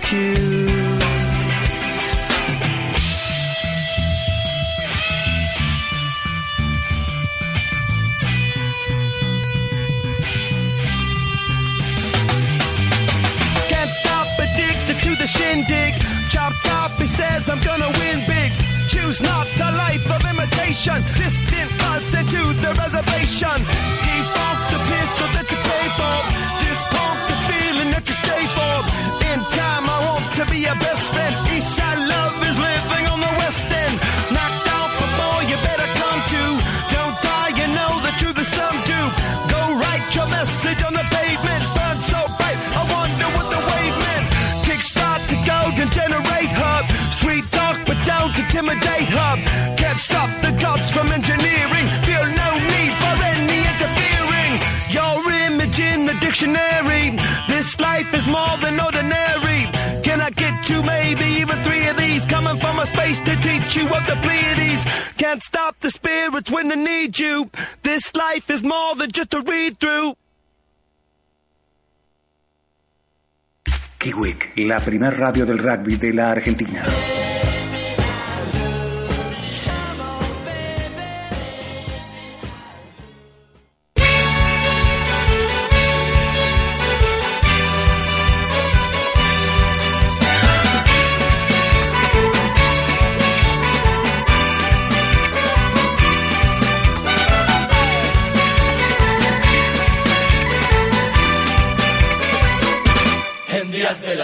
Can't stop addicted to the shindig. Chop top, he says I'm gonna win big. Choose not a life of imitation. Distant us into the reservation. Defunct the pistol that you pay for. Your best friend. Eastside love is living on the west end. Knocked out before you better come to. Don't die, you know the truth is some do. Go write your message on the pavement. Burn so bright, I wonder what the wave meant. Kickstart the golden generate hub. Sweet talk, but don't intimidate hub. Can't stop the gods from engineering. Feel no need for any interfering. Your image in the dictionary. This life is more than ordinary. A space to teach you of the Pleiades. Can't stop the spirits when they need you. This life is more than just a read through. Kiwik, la primer radio del rugby de la Argentina.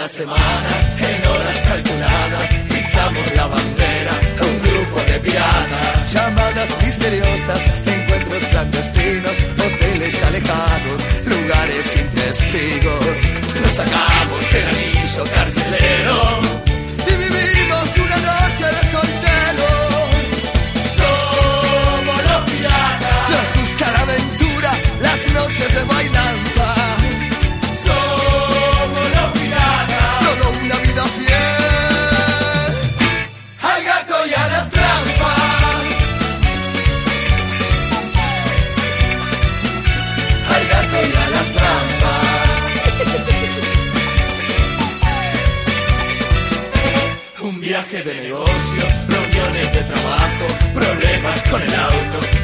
Semana, en horas calculadas, pisamos la bandera, un grupo de piratas. Llamadas misteriosas, encuentros clandestinos, hoteles alejados, lugares sin testigos. Nos sacamos el anillo carcelero y vivimos una noche de solteros. Somos los piratas. Nos gusta aventura, las noches de bailanta.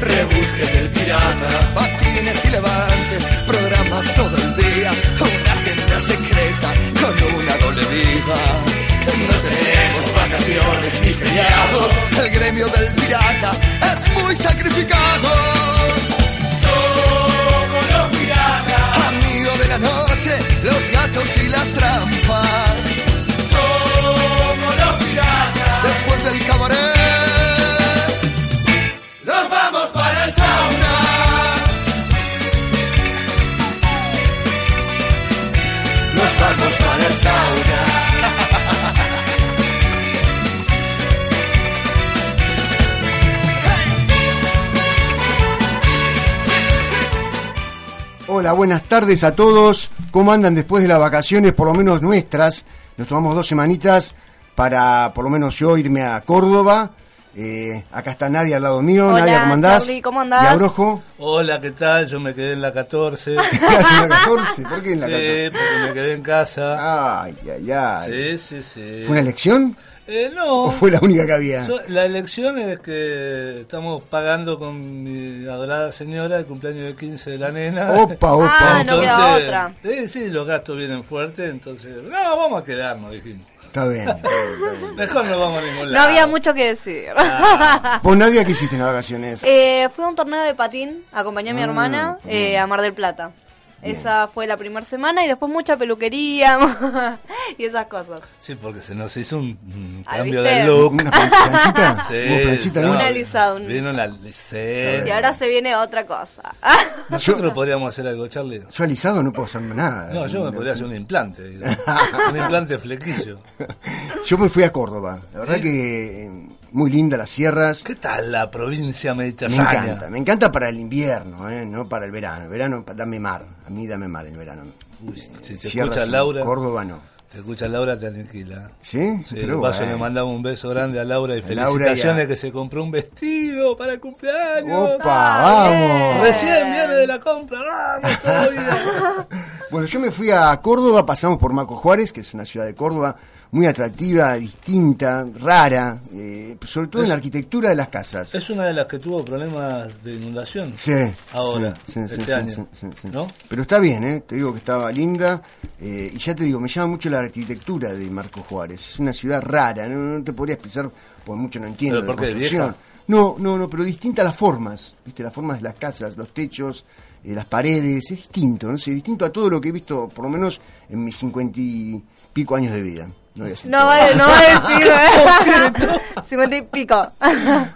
Auto, rebusque del pirata. Patines y levantes, programas todo el día, una agenda secreta con una doble vida. No tenemos vacaciones ni feriados, el gremio del pirata es muy sacrificado. Somos los piratas, amigo de la noche, los gatos y las trampas. Somos los piratas. Después del cabaret, Vamos el. Hola, buenas tardes a todos. ¿Cómo andan después de las vacaciones, por lo menos nuestras? Nos tomamos dos semanitas para, por lo menos yo, irme a Córdoba. Eh, acá está Nadia al lado mío. Hola, Nadia, ¿cómo andás? Charlie, ¿cómo andás? Y Abrojo. Hola, ¿qué tal? Yo me quedé en la 14. Quedaste en la 14. ¿Por qué en la sí, 14? porque me quedé en casa. Ay, ay, ay. Sí, sí, sí. ¿Fue una elección? Eh, no. ¿O fue la única que había? So- la elección es que estamos pagando con mi adorada señora el cumpleaños de 15 de la nena. Opa, opa. Ah, no queda otra. Sí, sí, los gastos vienen fuertes, entonces... No, vamos a quedarnos, dijimos. Está bien. está bien, está bien. Mejor no vamos a ningún lado. No había mucho que decir. ¿Vos, Nadia, qué hiciste en las vacaciones? Eh, fui a un torneo de patín, acompañé a mi Ah, hermana eh, a Mar del Plata. Esa fue la primera semana y después mucha peluquería y esas cosas. Sí, porque se nos hizo un, un Ah, cambio ¿viste? de look. ¿Una plan- planchita? Sí, ¿Hubo planchita no? Una alisada, un- Vino una alisada. Y ahora se viene otra cosa. Nosotros podríamos hacer algo, Charlie. Yo alisado no puedo hacerme nada. No, yo me podría hacer un implante. un implante flequillo. Yo me fui a Córdoba. La verdad que eh, muy linda las sierras. ¿Qué tal la provincia Me mediterránea? encanta, me encanta para el invierno, ¿eh? no para el verano. El verano, dame mar. A mí dame mar el verano. Uy, si te Sierras escucha Laura, Córdoba no. te escucha Laura, te aniquila. ¿Sí? Sí, Pero paso le mandamos un beso grande a Laura y A Laura y felicitaciones a- que se compró un vestido para el cumpleaños. ¡Opa! ¡Vamos! Recién viene de la compra, vamos todavía. Bueno, yo me fui a Córdoba, pasamos por Marco Juárez, que es una ciudad de Córdoba muy atractiva, distinta, rara, eh, sobre todo en la arquitectura de las casas. Es una de las que tuvo problemas de inundación. Sí, Ahora, sí, sí, este sí, año. ¿no? Pero está bien, ¿eh? te digo que estaba linda. eh, y ya te digo, me llama mucho la arquitectura de Marco Juárez. Es una ciudad rara, no, no te podría expresar, porque mucho no entiendo ¿Pero de por qué, construcción. No, no, no, pero distintas las formas, ¿viste? Las formas de las casas, los techos, eh, las paredes, es distinto, no sé, distinto a todo lo que he visto, por lo menos en mis cincuenta y pico años de vida. No, voy a decir No vale, no vale decir, ¿eh? Cincuenta y pico.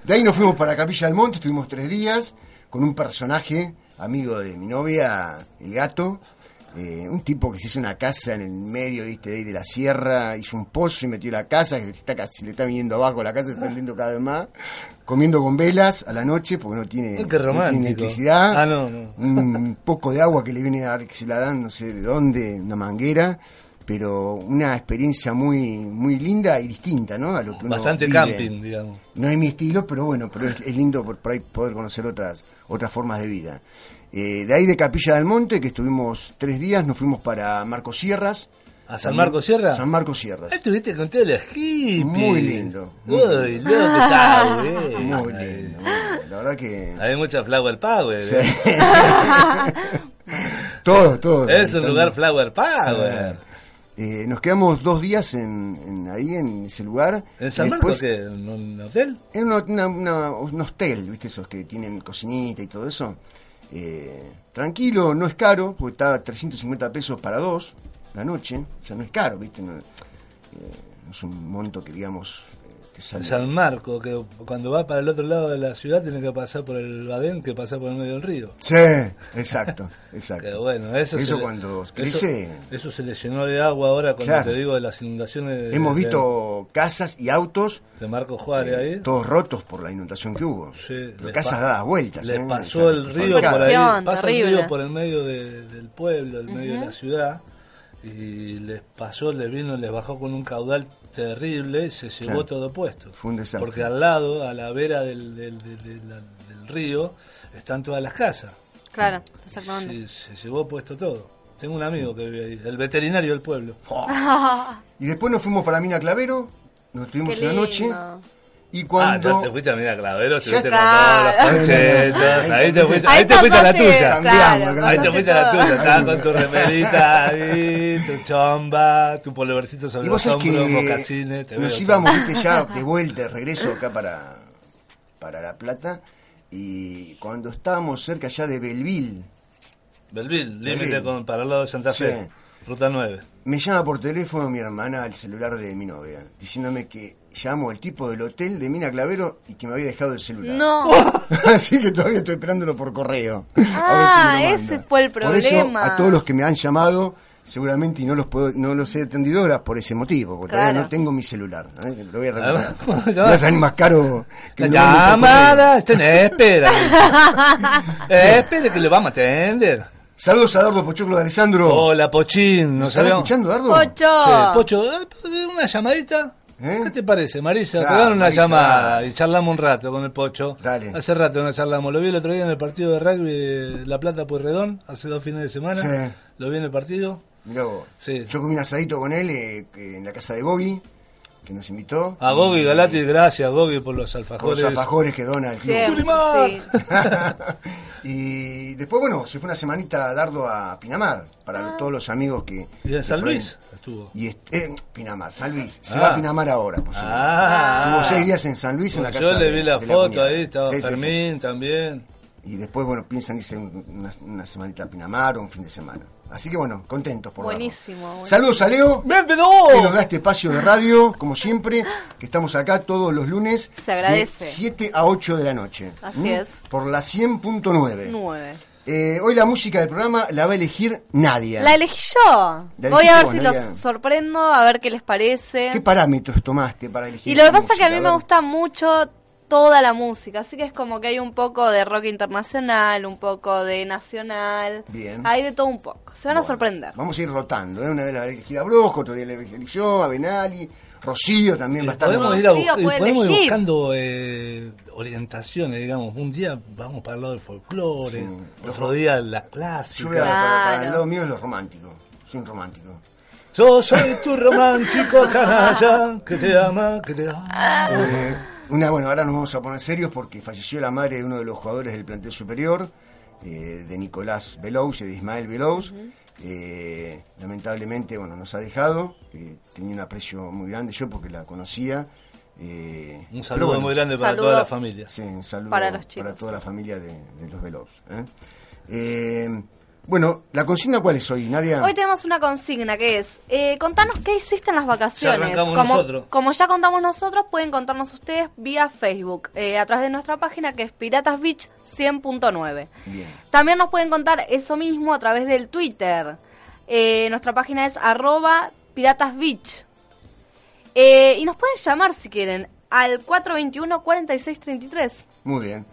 De ahí nos fuimos para Capilla del Monte, estuvimos tres días con un personaje, amigo de mi novia, el gato, eh, un tipo que se hizo una casa en el medio ¿viste? de, ahí de la sierra, hizo un pozo y metió la casa, que se, está, casi- le está viniendo abajo, la casa se está hundiendo cada vez más, comiendo con velas a la noche porque no tiene, no electricidad, Ah, no, no. un poco de agua que le viene a dar, que se la dan no sé de dónde, una manguera. Pero una experiencia muy muy linda y distinta, ¿no? A lo que uno Bastante vive. camping, digamos. No es mi estilo, pero bueno, pero es, es lindo por, por ahí poder conocer otras otras formas de vida. Eh, de ahí de Capilla del Monte, que estuvimos tres días, nos fuimos para Marcos Sierras. ¿A San Marcos Sierra? San Marcos Sierras. Ahí estuviste con todos los hippies. Muy lindo, muy Uy, lindo. loco, está bien. Muy lindo, muy. La verdad que... Hay mucha flower power. Sí. ¿eh? todo, todo. Es un lugar flower power. Eh, nos quedamos dos días en, en- ahí en ese lugar. ¿En San Marcos después-? ¿En un hotel? Es una- una- una- un hostel, ¿viste? Esos que tienen cocinita y todo eso. Eh, tranquilo, no es caro, porque está a 350 pesos para dos la noche. O sea, no es caro, ¿viste? No, eh, es un monto que, digamos, eh, te sale. San Marcos, que cuando va para el otro lado de la ciudad tiene que pasar por el Badén, que pasa por el medio del río. Sí, exacto, exacto. Que bueno, eso, Eso se le- cuando crece- Eso, se le llenó de agua ahora cuando Claro. te digo de las inundaciones. de- Hemos de- visto casas y autos De, Marcos Juárez ahí. todos rotos por la inundación que hubo. Sí, Pero casas dadas vueltas. Le ¿eh? pasó el río por ahí, pasa el río por el medio de- del pueblo, el medio de la ciudad, y les pasó, les vino, les bajó con un caudal terrible, se llevó Claro. todo puesto. Fue un desastre. Porque al lado, a la vera del, del, del- del- del río, están todas las casas. Claro, exactamente. Sí, se llevó puesto todo. Tengo un amigo que vive ahí, el veterinario del pueblo. Y después nos fuimos para Mina Clavero, nos estuvimos Qué una noche. Y Ah, cuando. ya te fuiste a mirar Clavero, estuviste con todos los conchetos, ahí te fuiste, Ahí te fuiste a la tuya. Claro. Ahí te fuiste a la tuya, estabas con tu remerita ahí, tu chomba, tu polvercito sobre los hombros, mocasines, nos íbamos. ¿viste? ya de vuelta, de regreso acá para, para La Plata. Y cuando estábamos cerca ya de Belville, Belville, límite con para el lado de Santa Fe, Sí. ruta 9. me llama por teléfono mi hermana al celular de mi novia, diciéndome que llamo el tipo del hotel de Mina Clavero y que me había dejado el celular. No. Así que todavía estoy esperándolo por correo. A ver si Ah, lo ese fue el Por eso, problema. a todos los que me han llamado, seguramente y no los puedo, no los he atendido ahora por ese motivo, porque todavía no tengo mi celular. ¿eh? Lo voy a recuperar. Va a salir más caro que La llamada, está en espera. espere que le vamos a atender. Saludos a Dardo Pochoclo de Alessandro. Hola, Pochín. ¿Nos ¿Estás habíamos- escuchando, Dardo? Pocho. Sí, Pocho, una llamadita. ¿Eh? ¿Qué te parece, Marisa? Claro, Te dan una Marisa. llamada y charlamos un rato con el Pocho. Dale. Hace rato no charlamos. Lo vi el otro día en el partido de rugby de La Plata Pueyrredón, hace dos fines de semana. Sí. Lo vi en el partido. Mirá vos. Sí. Yo comí un asadito con él eh, en la casa de Gogi, que nos invitó. A Gogi Galati, gracias Gogi por los por alfajores. los alfajores que dona el club. Siempre, Turimar. sí. y después, bueno, se fue una semanita Dardo a Pinamar, para todos los amigos que... Y en San Luis estuvo. Y est- eh, Pinamar, San Luis. Se Ah. va a Pinamar ahora, por supuesto. Ah, Hubo seis días en San Luis, en la Yo casa le de- vi la de foto ahí, estaba Sí, sí, sí. Fermín también. Y después, bueno, piensan irse un- una, una semanita a Pinamar o un fin de semana. Así que, bueno, contentos por. Buenísimo, buenísimo. Saludos a Leo. ¡Bienvenido! que nos da este espacio de radio, como siempre, que estamos acá todos los lunes. Se agradece. De 7 a 8 de la noche. Así ¿Mm? es. Por la 100.9. Nueve. Eh, hoy la música del programa la va a elegir Nadia. La elegí yo. La Voy a ver vos, si Nadia. los sorprendo, a ver qué les parece. ¿Qué parámetros tomaste para elegir Y lo que pasa es que a mí me gusta mucho toda la música, así que es como que hay un poco de rock internacional, un poco de nacional, Bien. hay de todo un poco. Se van a sorprender. Vamos a ir rotando. ¿eh? Una vez la va a elegir a Brojo, otro día la elegí yo, a Benali, Rocío también va a estar. Podemos ir, a podemos ir buscando eh, orientaciones, digamos. Un día vamos para el lado del folclore, Sí. otro día la Yo clásica. voy a, para, para el Claro. lado mío es lo romántico. Soy un romántico. Yo soy tu romántico canalla, que te ama, que te ama. Una, bueno, ahora nos vamos a poner serios porque falleció la madre de uno de los jugadores del plantel superior, eh, de Nicolás Belous y de Ismael Belous. Eh, lamentablemente, bueno, nos ha dejado. eh, tenía un aprecio muy grande yo porque la conocía. eh, Un saludo bueno, muy grande para Saludo. toda la familia. Sí, un saludo Para los chicos. toda la familia de, de los Belous. Bueno, ¿la consigna cuál es hoy, Nadia? Hoy tenemos una consigna que es, eh, contanos qué hiciste en las vacaciones. Ya como, nosotros. como ya contamos nosotros, pueden contarnos ustedes vía Facebook, eh, a través de nuestra página que es Piratas Beach 100.9. Bien. También nos pueden contar eso mismo a través del Twitter. Eh, nuestra página es arroba Piratas Beach. Eh, y nos pueden llamar si quieren al 421-4633. Muy bien.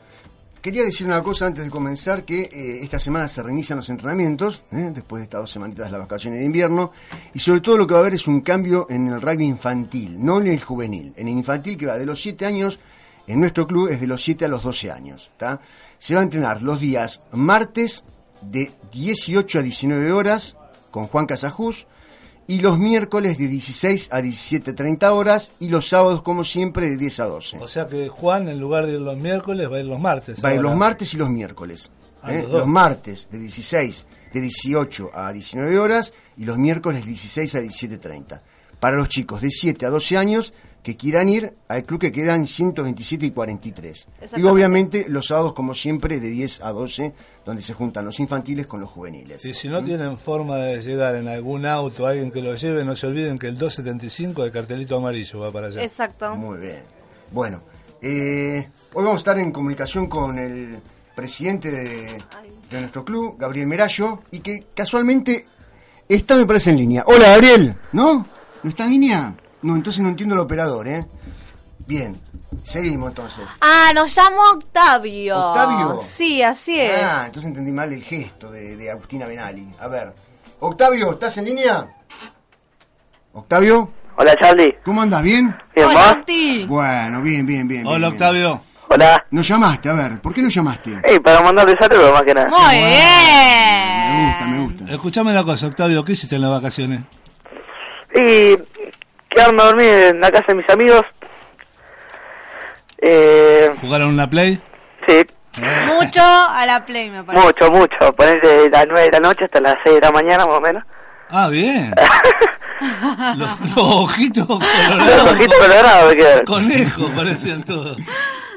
Quería decir una cosa antes de comenzar, que eh, esta semana se reinician los entrenamientos, ¿eh? después de estas dos semanitas de las vacaciones de invierno, y sobre todo lo que va a haber es un cambio en el rugby infantil, no en el juvenil. En el infantil que va de los 7 años, en nuestro club es de los 7 a los 12 años. ¿tá? Se va a entrenar los días martes de 18 a 19 horas con Juan Casajús, y los miércoles de 16 a 17.30 horas, y los sábados, como siempre, de 10 a 12. O sea que Juan, en lugar de ir los miércoles, va a ir los martes. Va a ir los martes y los miércoles. Ah, ¿eh? los. Los martes de 16, de 18 a 19 horas y los miércoles de 16 a 17.30. Para los chicos de 7 a 12 años que quieran ir al club que quedan 127 y 43. Y obviamente los sábados, como siempre, de 10 a 12, donde se juntan los infantiles con los juveniles. Y si no tienen forma de llegar en algún auto, alguien que lo lleve, no se olviden que el 275 de cartelito amarillo va para allá. Exacto. Muy bien. Bueno, eh, hoy vamos a estar en comunicación con el presidente de, de nuestro club, Gabriel Merallo, y que casualmente está, me parece, en línea. Hola, Gabriel. ¿No? ¿No está en línea? No, entonces no entiendo el operador, ¿eh? Bien, seguimos entonces. Ah, nos llama Octavio. ¿Octavio? Sí, así es. Ah, entonces entendí mal el gesto de, de Agustina Benali. A ver, Octavio, ¿estás en línea? Octavio, Hola Charlie, ¿cómo andas? ¿Bien? ¿bien Hola? Octi. Bueno, bien, bien, bien. Hola bien, bien. Octavio. Hola. Nos llamaste, a ver, ¿por qué nos llamaste? Hey, para mandarle saludos más que nada. Muy Me bien. gusta, me gusta. Escuchame una cosa, Octavio, ¿qué hiciste en las vacaciones? Y quedarme a dormir en la casa de mis amigos. Eh, ¿Jugaron una play? sí, Mucho a la play, me parece. mucho, mucho. Poner de las 9 de la noche hasta las 6 de la mañana más o menos. Ah, bien. los, los ojitos Los colorados. ojitos colorados me quedaron. Conejos parecían todos.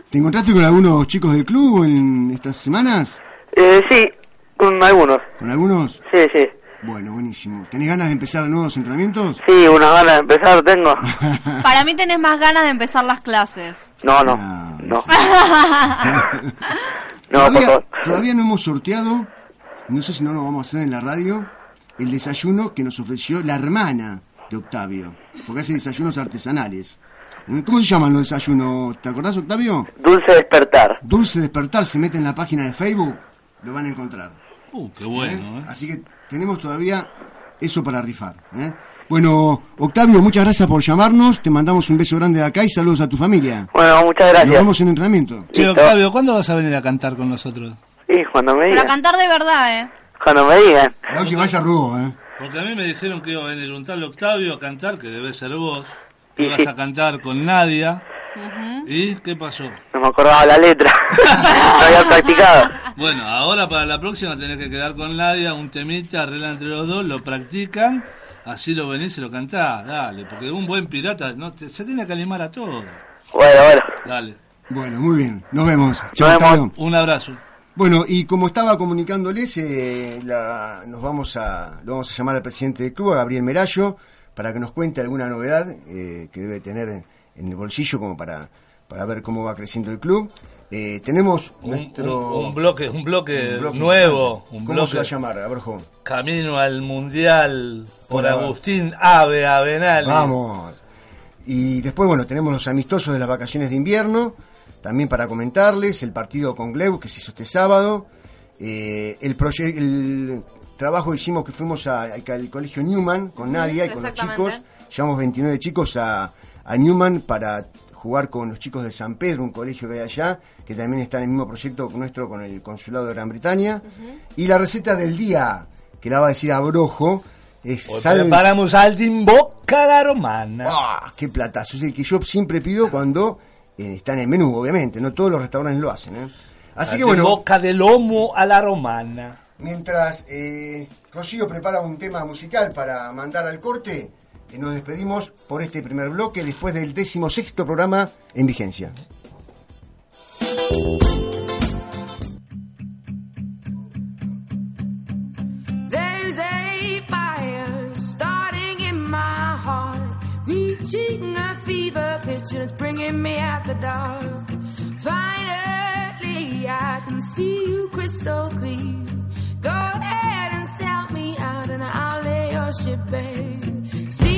¿Te encontraste con algunos chicos del club en estas semanas? Eh, sí, con algunos. ¿Con algunos? Sí, sí. Bueno, buenísimo. ¿Tenés ganas de empezar nuevos entrenamientos? Sí, una gana de empezar tengo. Para mí tenés más ganas de empezar las clases. No, no, Ah, no. sí. No, por todavía, favor. todavía no hemos sorteado, no sé si no lo vamos a hacer en la radio, el desayuno que nos ofreció la hermana de Octavio, porque hace desayunos artesanales. ¿Eh? ¿Cómo se llaman los desayunos? ¿Te acordás, Octavio? Dulce despertar. Dulce Despertar, se mete en la página de Facebook, lo van a encontrar. Uh, qué bueno, ¿eh? Así que tenemos todavía eso para rifar. ¿eh? Bueno, Octavio, muchas gracias por llamarnos. Te mandamos un beso grande de acá y saludos a tu familia. Bueno, muchas Nos gracias. vemos en entrenamiento. Che. Octavio, ¿cuándo vas a venir a cantar con nosotros? Y cuando me Para digan. cantar de verdad, ¿eh? Cuando me digan. La última vez arrugó, ¿eh? Porque a mí me dijeron que iba a venir un tal Octavio a cantar, que debe ser vos. Que sí. a cantar con Nadia. ¿Y qué pasó? No me acordaba la letra. no había practicado. Bueno, ahora para la próxima tenés que quedar con Nadia, un temita, arregla entre los dos, lo practican, así lo venís y lo cantás, dale, porque un buen pirata no te- se tiene que animar a todo. Bueno, bueno. Dale, Bueno, muy bien. Nos vemos. Chao, Nos vemos. Octavio. un abrazo. Bueno, y como estaba comunicándoles, eh, la- nos vamos a, lo vamos a llamar al presidente del club, a Gabriel Merallo, para que nos cuente alguna novedad eh, que debe tener en, el bolsillo como para, para ver cómo va creciendo el club. Eh, tenemos Un, nuestro un- un bloque, un bloque, un bloque nuevo, un ¿Cómo bloque se va a llamar, Aberjo? camino al mundial por Hola. Agustín Ave Avenal. Vamos. Y después, bueno, tenemos los amistosos de las vacaciones de invierno, también para comentarles, el partido con Gleu que se hizo este sábado, eh, el, el trabajo que hicimos que fuimos a- al, al colegio Newman con Nadia y con los chicos, llevamos 29 chicos a, a Newman para jugar con los chicos de San Pedro, un colegio que hay allá, que también está en el mismo proyecto nuestro con el Consulado de Gran Bretaña. Y la receta del día, que la va a decir Abrojo, es sal... Preparamos al bocca la romana. ¡Ah! ¡Qué platazo! Es el que yo siempre pido cuando eh, está en el menú, obviamente. No todos los restaurantes lo hacen. ¿eh? Así que bueno... Bocca de lomo a la romana. Mientras eh, Rocío prepara un tema musical para mandar al corte... Y nos despedimos por este primer bloque después del decimosexto programa en vigencia. There's a fire starting in my heart, a fever pitch and it's bringing me out the dark. Finally, I can see you crystal clear. Go ahead and sell me out and I'll lay your ship bare.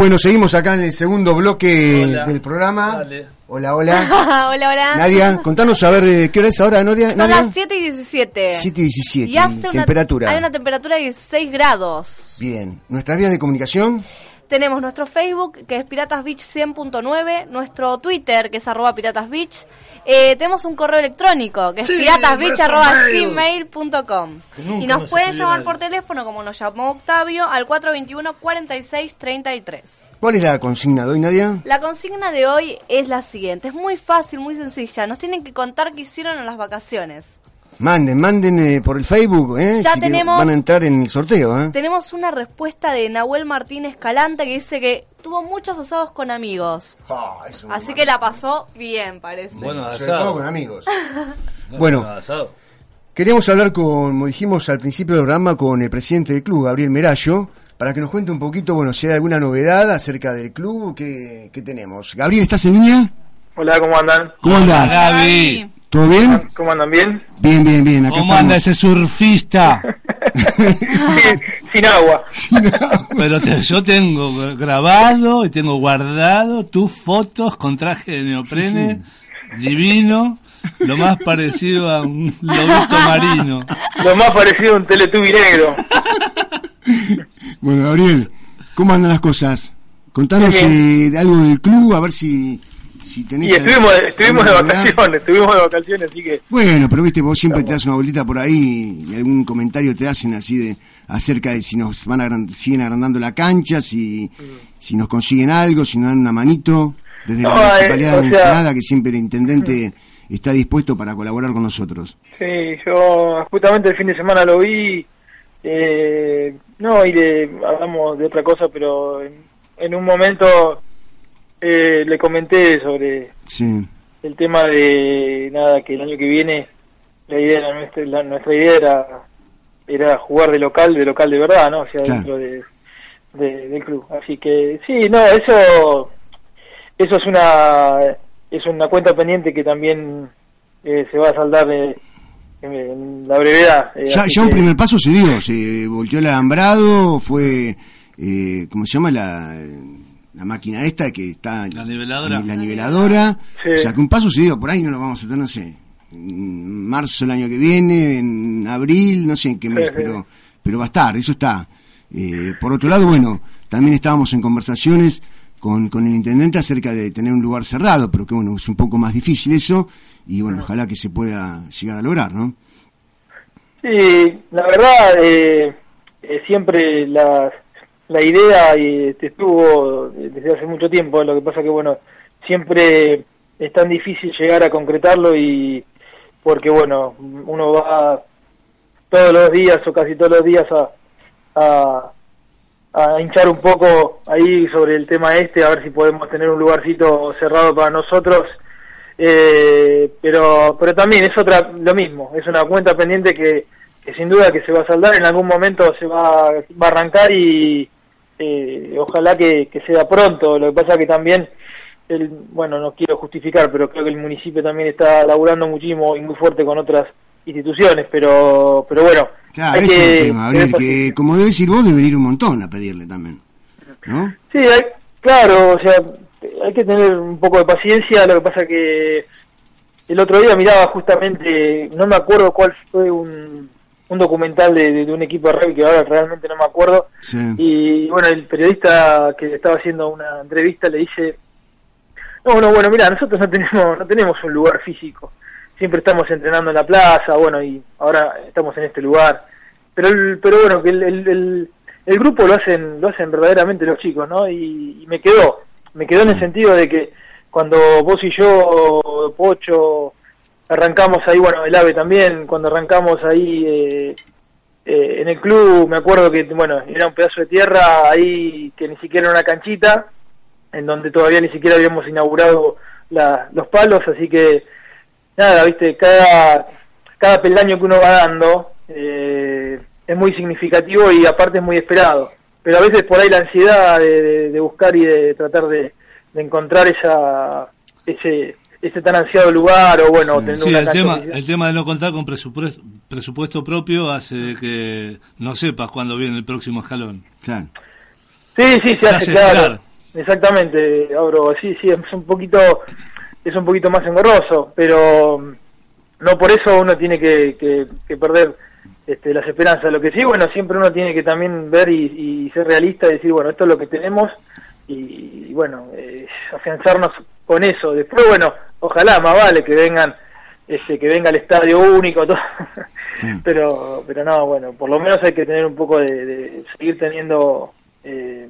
Bueno, seguimos acá en el segundo bloque Hola. del programa. Dale. Hola, hola. hola, hola. Nadia, contanos a ver eh, qué hora es ahora, Nadia. Son Nadia? las 7 y 17. 7 y 17. Y hace una- temperatura. hay una temperatura de 16 grados. Bien. ¿Nuestras vías de comunicación? Tenemos nuestro Facebook, que es Piratas Beach 100.9, nuestro Twitter, que es arroba Piratas Beach. Eh, tenemos un correo electrónico, que es Sí, piratasbeach nuestro arroba mail. gmail.com. Que nunca Y nos pueden llamar por teléfono, como nos llamó Octavio, al 421-4633. ¿Cuál es la consigna de hoy, Nadia? La consigna de hoy es la siguiente, es muy fácil, muy sencilla. Nos tienen que contar qué hicieron en las vacaciones. Manden, manden eh, por el Facebook, ¿eh? Ya que tenemos- Van a entrar en el sorteo, ¿eh? Tenemos una respuesta de Nahuel Martínez Calante que dice que tuvo muchos asados con amigos. Ah, eso es Así que la pasó bien, parece. Bueno, Sobre asado. todo con amigos. No, Bueno. no, asado. Queríamos hablar, con, como dijimos al principio del programa, con el presidente del club, Gabriel Merallo, para que nos cuente un poquito, bueno, si hay alguna novedad acerca del club, ¿qué, qué tenemos? Gabriel, ¿estás en línea? Hola, ¿cómo andan? ¿Cómo Hola, andás? Gaby. ¿Todo bien? ¿Cómo andan? ¿Bien? Bien, bien, bien. Acá ¿Cómo anda ese surfista? Sin agua. estamos. Pero te- yo tengo grabado y tengo guardado tus fotos con traje de neoprene, divino, lo más parecido a un lobito marino. Lo más parecido a un teletubi negro. bueno, Gabriel, ¿cómo andan las cosas? Contanos Bien, eh, de algo del club, a ver si, si tenés... Y estuvimos, estuvimos de vacaciones, estuvimos de vacaciones, así que... Bueno, pero viste, vos siempre te das una vueltita por ahí y algún comentario te hacen así de acerca de si nos van agran- siguen agrandando la cancha, si, si nos consiguen algo, si nos dan una manito, desde la No, eh, municipalidad de sea- Ensenada, que siempre el intendente está dispuesto para colaborar con nosotros. Sí, yo justamente el fin de semana lo vi. Eh, no, y le hablamos de otra cosa, pero en, en un momento eh, le comenté sobre Sí, el tema de nada que el año que viene la idea era nuestra, la- nuestra idea era era jugar de local, de local de verdad, ¿no? O sea, Claro. dentro de, de- del club. Así que sí, no, eso eso es una es una cuenta pendiente que también eh, se va a saldar eh, en, la brevedad. eh, ya, ya un que- primer paso se dio, se volteó el alambrado, fue, eh, ¿cómo se llama? La, la máquina esta que está... La niveladora. La niveladora. Sí. O sea, que un paso se dio, por ahí no lo vamos a tener, no sé, en marzo el año que viene, en abril, no sé en qué mes, Sí, sí. pero pero va a estar, eso está. Eh, por otro lado, bueno, también estábamos en conversaciones con, con el intendente acerca de tener un lugar cerrado, pero que bueno, es un poco más difícil eso, y bueno, ojalá que se pueda llegar a lograr, ¿no? Sí, la verdad, eh, eh, siempre la, la idea y este, estuvo desde hace mucho tiempo, lo que pasa que, bueno, siempre es tan difícil llegar a concretarlo y porque, bueno, uno va todos los días o casi todos los días a, a, a hinchar un poco ahí sobre el tema este, a ver si podemos tener un lugarcito cerrado para nosotros. Eh, pero pero también es otra lo mismo es una cuenta pendiente que, que sin duda que se va a saldar en algún momento se va a arrancar y eh, ojalá que, que sea pronto. Lo que pasa que también el, bueno no quiero justificar pero creo que el municipio también está laburando muchísimo y muy fuerte con otras instituciones pero pero bueno Claro, hay ese es que el tema, Gabriel, que como debe decir vos, debe venir un montón a pedirle también, ¿no? Sí, hay- claro, o sea, hay que tener un poco de paciencia, lo que pasa que el otro día miraba justamente, no me acuerdo cuál fue un, un documental de, de un equipo de rugby que ahora realmente no me acuerdo, Sí. y bueno, el periodista que estaba haciendo una entrevista le dice, no, no, bueno, mira, nosotros no tenemos, no tenemos un lugar físico, siempre estamos entrenando en la plaza, bueno, y ahora estamos en este lugar, pero el- pero bueno, que el, el, el- el grupo lo hacen, lo hacen verdaderamente los chicos, ¿no? Y, y me quedó, me quedó en el sentido de que cuando vos y yo, Pocho, arrancamos ahí, bueno, el AVE también, cuando arrancamos ahí eh, eh, en el club, me acuerdo que, bueno, era un pedazo de tierra ahí que ni siquiera era una canchita, en donde todavía ni siquiera habíamos inaugurado la- los palos, así que nada, viste, cada, cada peldaño que uno va dando eh, es muy significativo y aparte es muy esperado. Pero a veces por ahí la ansiedad de, de- buscar y de tratar de, de encontrar esa ese ese tan ansiado lugar o bueno, tener Sí, una el tema, el tema de no contar con presupuesto, presupuesto propio hace de que no sepas cuándo viene el próximo escalón. Claro. Sí, sí, se Se hace, hace claro. esperar. Exactamente, Abro. Sí, sí, es un poquito, es un poquito más engorroso, pero mm, no por eso uno tiene que, que, que perder este, las esperanzas. Lo que sí, bueno, siempre uno tiene que también ver y, y ser realista y decir, bueno, esto es lo que tenemos y, y bueno, eh, afianzarnos con eso. Después, bueno, ojalá más vale que vengan, este, que venga el estadio único, todo. pero, pero no, bueno, por lo menos hay que tener un poco de, de seguir teniendo eh,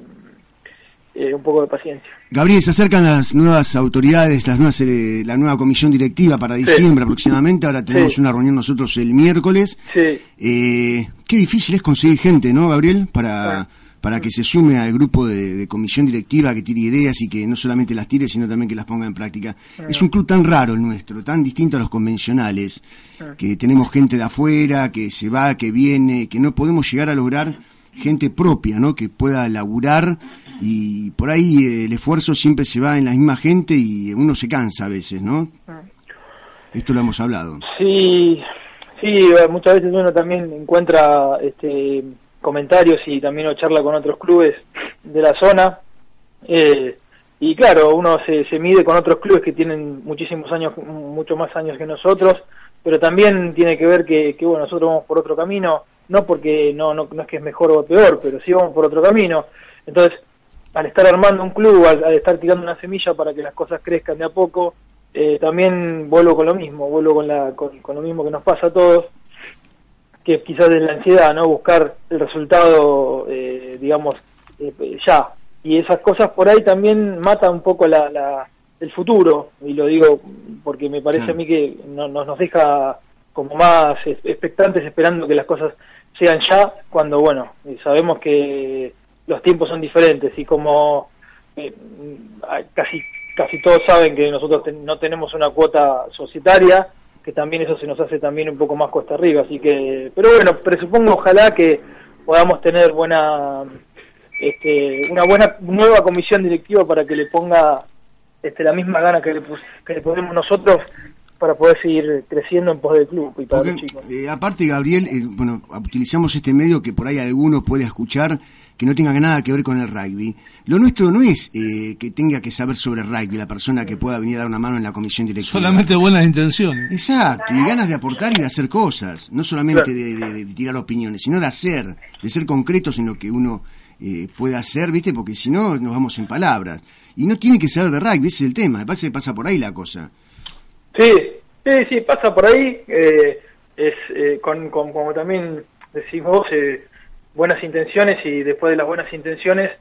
eh, un poco de paciencia. Gabriel, se acercan las nuevas autoridades, las nuevas, eh, la nueva comisión directiva para diciembre aproximadamente. Ahora tenemos Sí. una reunión nosotros el miércoles. Sí. Eh, qué difícil es conseguir gente, ¿no, Gabriel? Para, para que se sume al grupo de, de comisión directiva, que tire ideas y que no solamente las tire, sino también que las ponga en práctica. Es un club tan raro el nuestro, tan distinto a los convencionales, que tenemos gente de afuera, que se va, que viene, que no podemos llegar a lograr gente propia, ¿no? Que pueda laburar y por ahí eh, el esfuerzo siempre se va en la misma gente y uno se cansa a veces, ¿no? Esto lo hemos hablado. Sí, sí, eh, muchas veces uno también encuentra este, comentarios y también charla con otros clubes de la zona. eh, y claro, uno se, se mide con otros clubes que tienen muchísimos años, mucho más años que nosotros, pero también tiene que ver que, bueno, nosotros vamos por otro camino, no porque no, no, no es que es mejor o peor, pero sí vamos por otro camino. Entonces, al estar armando un club, al, al estar tirando una semilla para que las cosas crezcan de a poco, eh, también vuelvo con lo mismo, vuelvo con, la, con, con lo mismo que nos pasa a todos, que quizás es la ansiedad, ¿no? Buscar el resultado, eh, digamos, eh, ya. Y esas cosas por ahí también matan un poco la, la, el futuro, y lo digo porque me parece a mí que no, nos, nos deja como más es- expectantes esperando que las cosas sean ya, cuando, bueno, eh, sabemos que los tiempos son diferentes y como eh, casi casi todos saben que nosotros ten- no tenemos una cuota societaria, que también eso se nos hace también un poco más cuesta arriba, así que, pero bueno, presupongo ojalá que podamos tener buena, este, una buena nueva comisión directiva para que le ponga este, la misma gana que le, pus- que le ponemos nosotros para poder seguir creciendo en pos del club y para Porque, los chicos. eh, aparte, Gabriel, eh, bueno, utilizamos este medio que por ahí alguno puede escuchar que no tenga nada que ver con el rugby. Lo nuestro no es eh, que tenga que saber sobre rugby la persona que pueda venir a dar una mano en la comisión directiva. Solamente buenas intenciones. Exacto, y ganas de aportar y de hacer cosas, no solamente Claro. de, de- de tirar opiniones, sino de hacer, de ser concretos en lo que uno eh, puede hacer, ¿viste? Porque si no, nos vamos en palabras. Y no tiene que saber de rugby, ese es el tema, me parece que pasa por ahí la cosa. Sí, sí, sí, pasa por ahí. eh, es eh, con, con- como también decís vos, eh, buenas intenciones y después de las buenas intenciones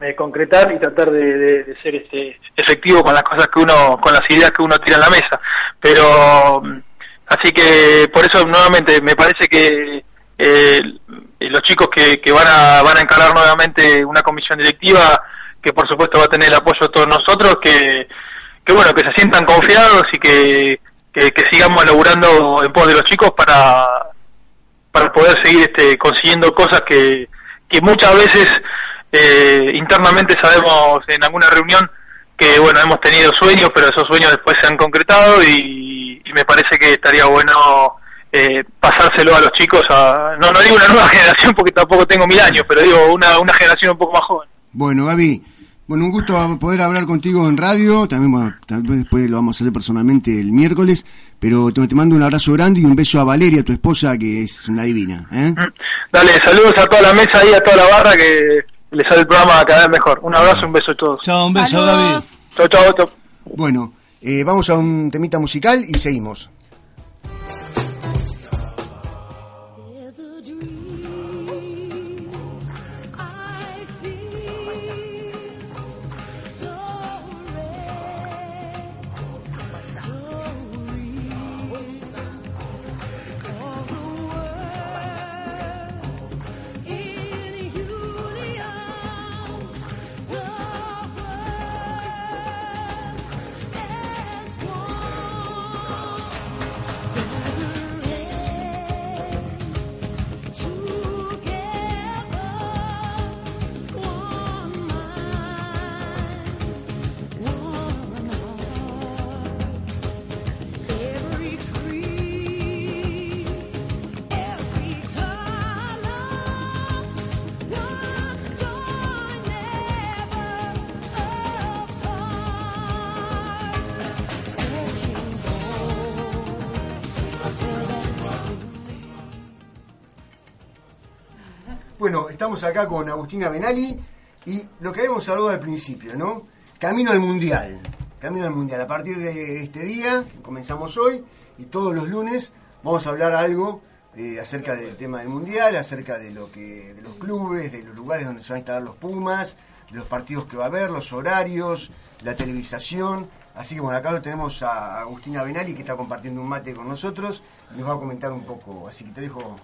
eh, concretar y tratar de, de- ser este efectivo con las cosas que uno, con las ideas que uno tira en la mesa. Pero mm, así que por eso nuevamente me parece que eh, los chicos que, que van a van a encarar nuevamente una comisión directiva que por supuesto va a tener el apoyo de todos nosotros que que bueno, que se sientan confiados y que, que, que sigamos laburando en pos de los chicos para, para poder seguir este, consiguiendo cosas que, que muchas veces eh, internamente sabemos en alguna reunión que bueno, hemos tenido sueños, pero esos sueños después se han concretado y, y me parece que estaría bueno eh, pasárselo a los chicos, a, no, no digo una nueva generación porque tampoco tengo mil años, pero digo una, una generación un poco más joven. Bueno, Gaby, bueno, un gusto poder hablar contigo en radio, también, bueno, también después lo vamos a hacer personalmente el miércoles, pero te, te mando un abrazo grande y un beso a Valeria, tu esposa, que es una divina, ¿eh? Dale, saludos a toda la mesa y a toda la barra que les sale el programa cada vez mejor. Un abrazo, un beso a todos. Chao, un beso, Saludos. Chau, chau, chau. Bueno, eh, vamos a un temita musical y seguimos. Bueno, estamos acá con Agustina Benali y lo que habíamos hablado al principio, ¿no? Camino al Mundial. Camino al Mundial. A partir de este día, comenzamos hoy y todos los lunes vamos a hablar algo eh, acerca del tema del Mundial, acerca de lo que de los clubes, de los lugares donde se van a instalar los Pumas, de los partidos que va a haber, los horarios, la televisación. Así que bueno, acá lo tenemos a Agustina Benali que está compartiendo un mate con nosotros y nos va a comentar un poco. Así que te dejo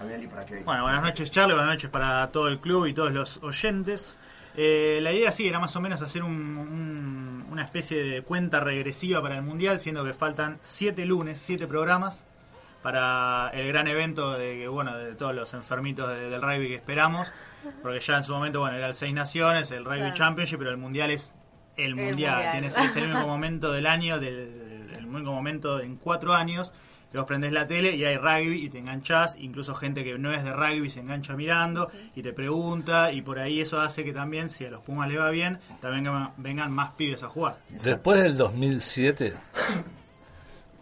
a Benali para que... Bueno, buenas noches Charlie, buenas noches para todo el club y todos los oyentes. Eh, la idea sí era más o menos hacer un- un- una especie de cuenta regresiva para el Mundial, siendo que faltan siete lunes, siete programas para el gran evento de, que, bueno, de todos los enfermitos de- del rugby que esperamos, porque ya en su momento bueno era el Seis Naciones, el Rugby Claro. Championship, pero el Mundial es el El Mundial, Mundial. Tiene- es el único momento del año, del, el único momento en cuatro años que vos prendés la tele y hay rugby y te enganchás, incluso gente que no es de rugby se engancha mirando y te pregunta y por ahí eso hace que también, si a los Pumas le va bien, también vengan- más pibes a jugar. Después del 2007,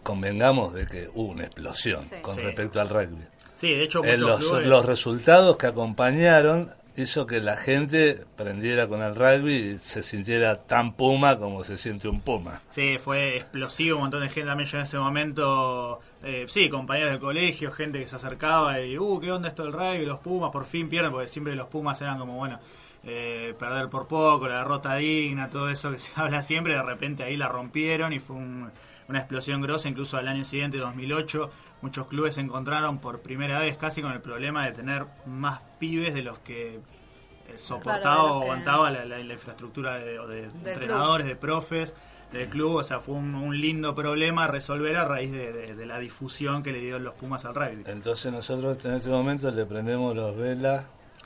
convengamos de que hubo una explosión Sí. con Sí. respecto al rugby. Sí, de hecho muchos los, clubes- los resultados que acompañaron hizo que la gente prendiera con el rugby y se sintiera tan puma como se siente un puma. Sí, fue explosivo, un montón de gente también yo en ese momento, eh, sí, compañeros de colegio, gente que se acercaba y, uh, ¿qué onda esto del rugby? Los Pumas por fin pierden, porque siempre los Pumas eran como, bueno, eh, perder por poco, la derrota digna, todo eso que se habla siempre, de repente ahí la rompieron y fue un- una explosión grosa, incluso al año siguiente, 2008, muchos clubes se encontraron por primera vez casi con el problema de tener más pibes de los que eh, soportaba Claro, o aguantaba la, la- la infraestructura de, o de- de entrenadores, de profes, del club. O sea, fue un, un lindo problema a resolver a raíz de, de- de la difusión que le dio los Pumas al rugby. Entonces nosotros en este momento le prendemos los velas.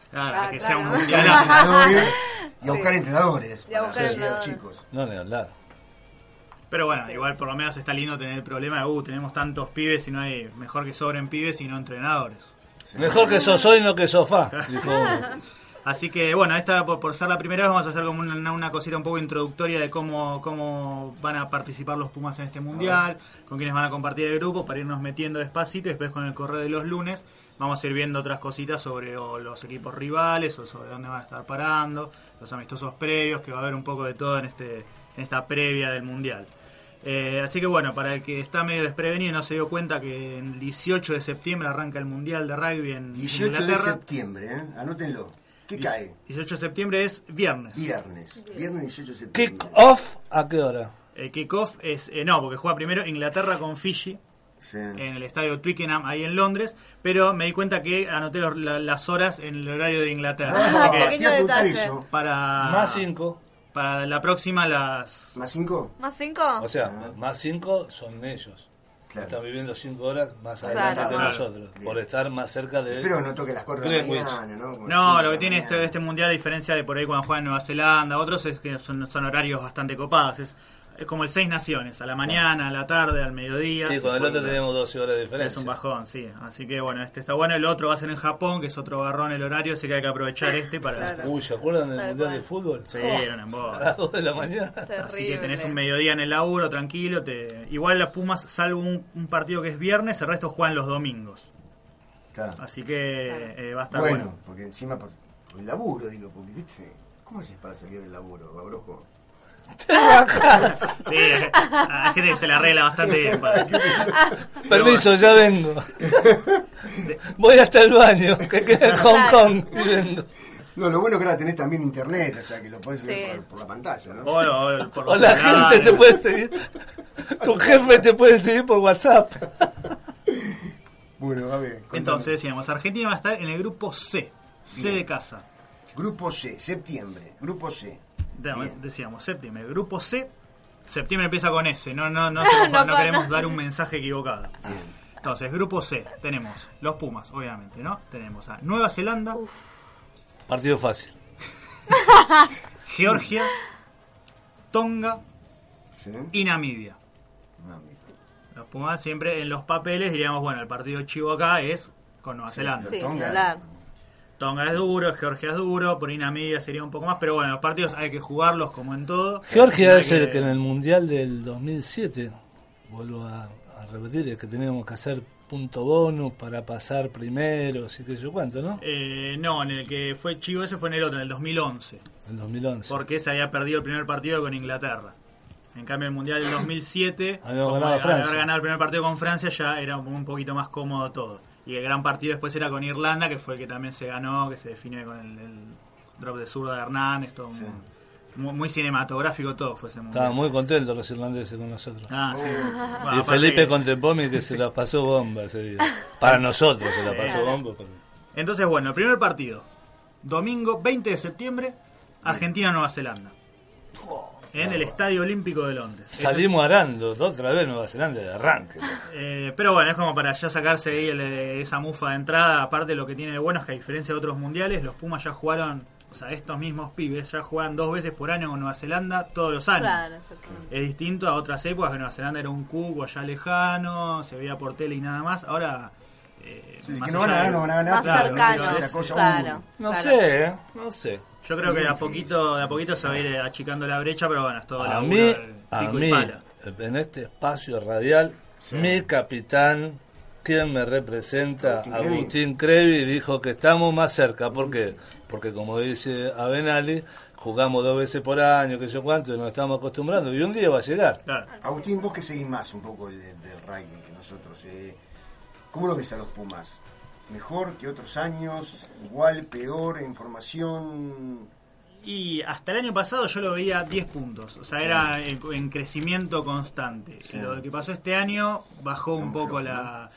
Claro, Ah, que claro. sea un entrenadores y a buscar entrenadores Y a buscar los entrenadores. chicos. No ni hablar. Pero bueno, Sí. igual por lo menos está lindo tener el problema de, uh, tenemos tantos pibes y no hay, mejor que sobren pibes y no entrenadores. Mejor que sos hoy, no que sofá. Dijo uno. Así que bueno, esta por, por ser la primera vez vamos a hacer como una, una cosita un poco introductoria de cómo, cómo van a participar los Pumas en este mundial, con quienes van a compartir el grupo para irnos metiendo despacito y después con el correo de los lunes vamos a ir viendo otras cositas sobre o los equipos rivales o sobre dónde van a estar parando, los amistosos previos, que va a haber un poco de todo en este en esta previa del mundial. Eh, así que bueno, para el que está medio desprevenido y no se dio cuenta que el 18 de septiembre arranca el mundial de rugby en 18 de septiembre, ¿eh? anótenlo. ¿Qué cae? 18 de septiembre es viernes. Viernes. Viernes 18 de septiembre. Kick off, ¿a qué hora? El kickoff es. eh, no, porque juega primero Inglaterra con Fiji Sí. en el estadio Twickenham ahí en Londres. Pero me di cuenta que anoté los- la- las horas en el horario de Inglaterra. Ah, Así que para, Más 5. Para la próxima, las. ¿Más 5? ¿Más cinco? O sea, más 5 son ellos. Claro. Están viviendo 5 horas más Claro. adelante que Claro. nosotros. Bien. Por estar más cerca de. Espero no toque las 4 de la Greenwich. mañana, ¿no? Como No, cinco lo que tiene la este, mañana. este mundial, a diferencia de por ahí cuando juega en Nueva Zelanda, otros es que son, son horarios bastante copados. Es, es como el Seis Naciones, a la mañana, a la tarde, al mediodía. Y con el otro tenemos 12 horas de diferencia. Es un bajón, sí. Así que bueno, este está bueno. El otro va a ser en Japón, que es otro barrón el horario, así que hay que aprovechar este para. Claro. Uy, ¿se acuerdan del Mundial de Fútbol? Sí, Oh. A las 2 de la mañana. Terrible. Así que tenés un mediodía en el laburo, tranquilo. Te... Igual las Pumas, salvo un, un partido que es viernes, el resto juegan los domingos. Claro. Así que eh, va a estar Bueno, bueno. porque encima por, por el laburo, digo, porque, ¿viste? ¿Cómo haces para salir del laburo, Babrojo? Sí, eh, hay gente que se la arregla bastante bien. para- Permiso, ya vengo. Voy hasta el baño, que queda en Hong. Kong. Y vengo. No, lo bueno que ahora tenés también internet, o sea, que lo podés ver Sí. por, por la pantalla, ¿no? O, o por O los la gente te puede seguir. Tu jefe te puede seguir por WhatsApp. Bueno, a ver. contame. Entonces decíamos, Argentina va a estar en el grupo C, C Bien. de casa. Grupo C, septiembre, grupo C. Decíamos, septiembre, grupo C. Septiembre empieza con S, no, no, no, se- No queremos dar un mensaje equivocado. Entonces, grupo C, tenemos los Pumas, obviamente, ¿no? Tenemos a Nueva Zelanda, Partido fácil. Georgia, Tonga ¿Sí? y Namibia. Los Pumas siempre en los papeles diríamos, bueno, el partido chivo acá es con Nueva Sí, Zelanda. Sí, Tonga. Tonga es duro, Georgia es duro, por Namibia sería un poco más, pero bueno, los partidos hay que jugarlos como en todo. Georgia es el que en el Mundial del 2007, vuelvo a, a repetir, es que teníamos que hacer punto bonus para pasar primero, así que yo cuánto, ¿no? Eh, no, en el que fue chivo ese fue en el otro, en el 2011. En 2011. Porque se había perdido el primer partido con Inglaterra. En cambio, el Mundial del 2007, Habíamos como ganado a al haber ganado el primer partido con Francia, ya era un poquito más cómodo todo. Y el gran partido después era con Irlanda, que fue el que también se ganó, que se define con el, el drop de zurda de Hernández, todo muy, muy cinematográfico todo fue ese Mundial. Estaban muy contentos los irlandeses con nosotros. Ah, sí. Bueno, y Felipe que- Contempomi que se la pasó bomba ese día. Para nosotros se la Sí. pasó bomba. porque- Entonces, bueno, el primer partido. Domingo 20 de septiembre, Argentina-Nueva Zelanda. En el Estadio Olímpico de Londres. Salimos arando otra vez Nueva Zelanda de arranque. Eh, pero bueno, es como para ya sacarse ahí el- esa mufa de entrada. Aparte, lo que tiene de bueno es que a diferencia de otros mundiales, los Pumas ya jugaron, o sea, estos mismos pibes ya juegan dos veces por año con Nueva Zelanda todos los años. Claro, exactamente. Es distinto a otras épocas que Nueva Zelanda era un cubo allá lejano, se veía por tele y nada más. Ahora. eh, Sí, más que no van a ganar, de- no van a ganar, Más Claro, cercanos, esa cosa claro. No claro. sé, ¿eh? no sé. Yo creo que de a poquito, de a poquito se va a ir achicando la brecha, pero bueno, es todo A mí, del a mí, en este espacio radial, mi capitán, quien me representa, Agustín Crevi. Dijo que estamos más cerca. ¿Por qué? Porque como dice Abenali, jugamos dos veces por año, que yo cuánto, y nos estamos acostumbrando, y un día va a llegar. Agustín, vos que seguís más un poco el, del del rugby que nosotros, eh, ¿cómo lo ves a los Pumas? ¿Mejor que otros años? ¿Igual? ¿Peor? ¿Información? Y hasta el año pasado yo lo veía 10 puntos, o sea, Sí. era en, en crecimiento constante. Sí. Lo que pasó este año bajó un poco la...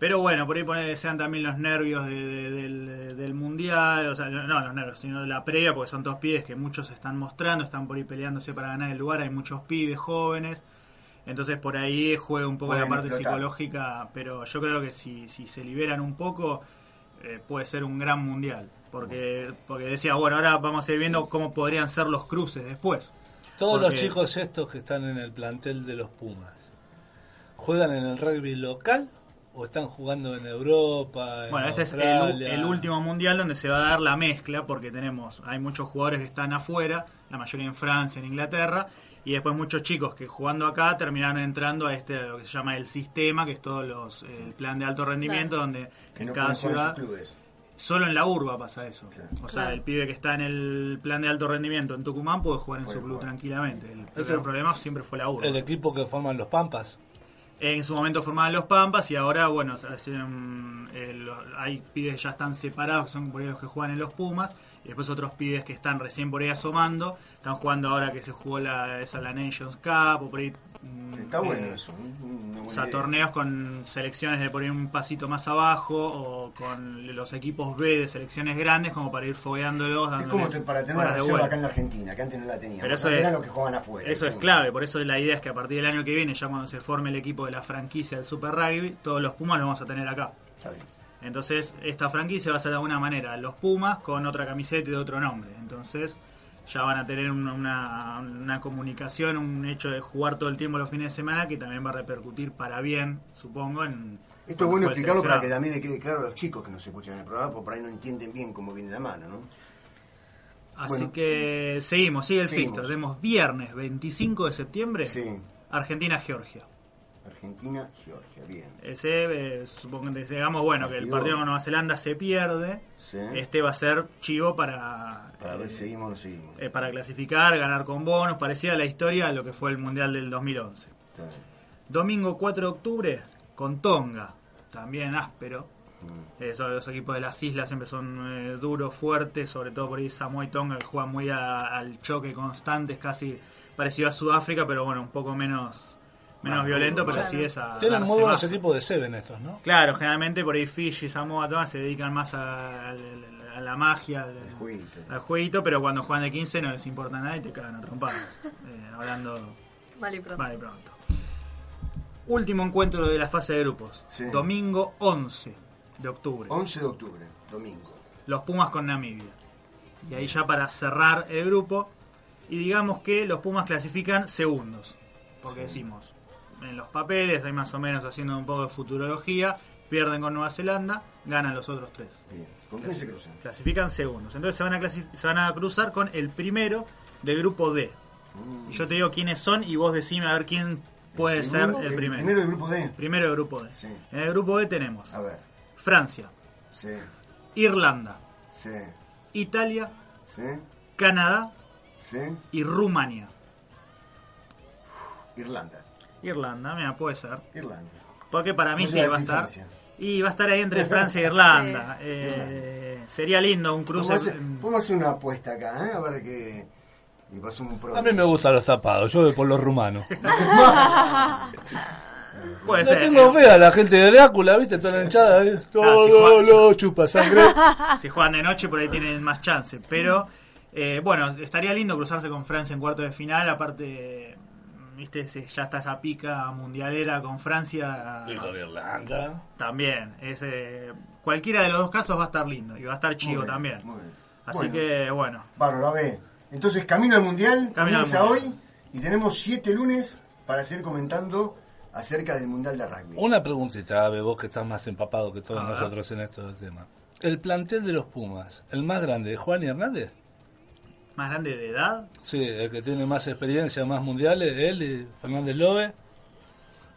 Pero bueno, por ahí pone, sean también los nervios de- de- del, del mundial, o sea, no no los nervios, sino de la previa, porque son dos pibes que muchos están mostrando, están por ahí peleándose para ganar el lugar, hay muchos pibes jóvenes, entonces por ahí juega un poco la parte explotar. psicológica, pero yo creo que si, si se liberan un poco, eh, puede ser un gran mundial. Porque, porque decía, bueno, ahora vamos a ir viendo cómo podrían ser los cruces después. Todos los chicos estos que están en el plantel de los Pumas, ¿juegan en el rugby local o están jugando en Europa? en Bueno, este es el, el último mundial donde se va a dar la mezcla, porque tenemos, hay muchos jugadores que están afuera, la mayoría en Francia, en Inglaterra, y después muchos chicos que jugando acá terminaron entrando a este lo que se llama el sistema, que es todo los, el plan de alto rendimiento, Claro. donde Que en no cada ciudad clubes. Solo en la urba pasa eso. O sea, Claro. el pibe que está en el plan de alto rendimiento en Tucumán puede jugar en Puede su club jugar. tranquilamente. El, el problema siempre fue la urba. El equipo que forman los Pampas. En su momento formaban los Pampas y ahora, bueno, eh, hay pibes que ya están separados, que son por ahí los que juegan en los Pumas, y después otros pibes que están recién por ahí asomando, están jugando ahora que se jugó la, esa, la Nations Cup, o por ahí... mm, Está bueno eh, eso. o sea, idea. torneos con selecciones de por ahí un pasito más abajo o con los equipos B de selecciones grandes como para ir fogueándolos. Es como para tener una reserva acá en la Argentina, que antes no la teníamos. Pero eso es- los que jugaban afuera. Eso es clave, por eso la idea es que a partir del año que viene, ya cuando se forme el equipo de la franquicia del Super Rugby, todos los Pumas los vamos a tener acá. Está bien. Entonces, esta franquicia va a ser de alguna manera los Pumas con otra camiseta y de otro nombre. Entonces, ya van a tener una, una, una comunicación, un hecho de jugar todo el tiempo los fines de semana que también va a repercutir para bien, supongo, en... Esto es bueno explicarlo para que también le quede claro a los chicos que nos escuchan en el programa, porque por ahí no entienden bien cómo viene la mano, ¿no? Así Bueno. que seguimos, sigue el Seguimos. Tenemos viernes 25 de septiembre, Sí. Argentina-Georgia. Argentina, Georgia, bien. Ese, eh, supongo que digamos, bueno, que el Partido. con Nueva Zelanda se pierde. Sí. Este va a ser chivo para, Para ver eh, si seguimos o seguimos. eh, para clasificar, ganar con bonos. Parecida a la historia a lo que fue el Mundial del 2011. Está bien. Domingo 4 de octubre con Tonga, también áspero. Mm. Eh, los equipos de las islas siempre son eh, duros, fuertes, sobre todo por ahí Samoa y Tonga que juegan muy a- al choque constante, es casi parecido a Sudáfrica, pero bueno, un poco menos menos Más violento, pero sí es a Tienen muy buenos equipos de Seven estos, ¿no? Claro, generalmente por ahí Fiji, Samoa, Tonga se dedican más a, a- a la magia, al, al jueguito, pero cuando juegan de 15 no les importa nada y te cagan a trompadas. Eh, hablando Mal y pronto. mal y pronto. Último encuentro de la fase de grupos. Sí. Domingo 11 de octubre. 11 de octubre, domingo. Los Pumas con Namibia. Y ahí ya para cerrar el grupo. Y digamos que los Pumas clasifican segundos. Porque decimos, en los papeles, ahí más o menos haciendo un poco de futurología, pierden con Nueva Zelanda, ganan los otros tres. Bien. ¿Con quién se cruzan? Clasifican segundos. Entonces se van a, se van a cruzar con el primero del grupo D. Mm. Y yo te digo quiénes son y vos decime a ver quién puede ser segundo, el el primero. primero del grupo D. Primero del grupo D. Sí. En el grupo D tenemos A ver. Francia, Sí, Irlanda, sí, Italia, Canadá y Rumania. Irlanda. Irlanda, mira, puede ser. Irlanda. Porque para mí No sí iba a va a estar. Francia. Y va a estar ahí entre Francia e Irlanda. Sí, Eh, Sería lindo un cruce. Podemos hacer, una apuesta acá, ¿eh? A ver qué. Un pro. A mí me gustan los tapados, yo voy por los rumanos. Puede Le ser. tengo fe a la gente de Drácula, ¿viste? Toda la hinchada, ¿eh? Todo si lo chupa sangre. Si juegan de noche por ahí tienen más chance. Pero eh, bueno, estaría lindo cruzarse con Francia en cuarto de final. Aparte, viste, ya está esa pica mundialera con Francia. Y con Irlanda. También. Es, eh, cualquiera de los dos casos va a estar lindo. Y va a estar bien, también. muy bien. Así Bueno. que bueno. Bárbaro, a ver. Entonces, camino al mundial. Camino al Mundial. hoy. Y tenemos siete lunes para seguir comentando acerca del mundial de rugby. Una preguntita, Ave, vos que estás más empapado que todos nosotros en estos temas. El plantel de los Pumas, el más grande, ¿Juan y Hernández? Más grande de edad. Sí, el que tiene más experiencia, más mundiales, él y Fernández Lobe.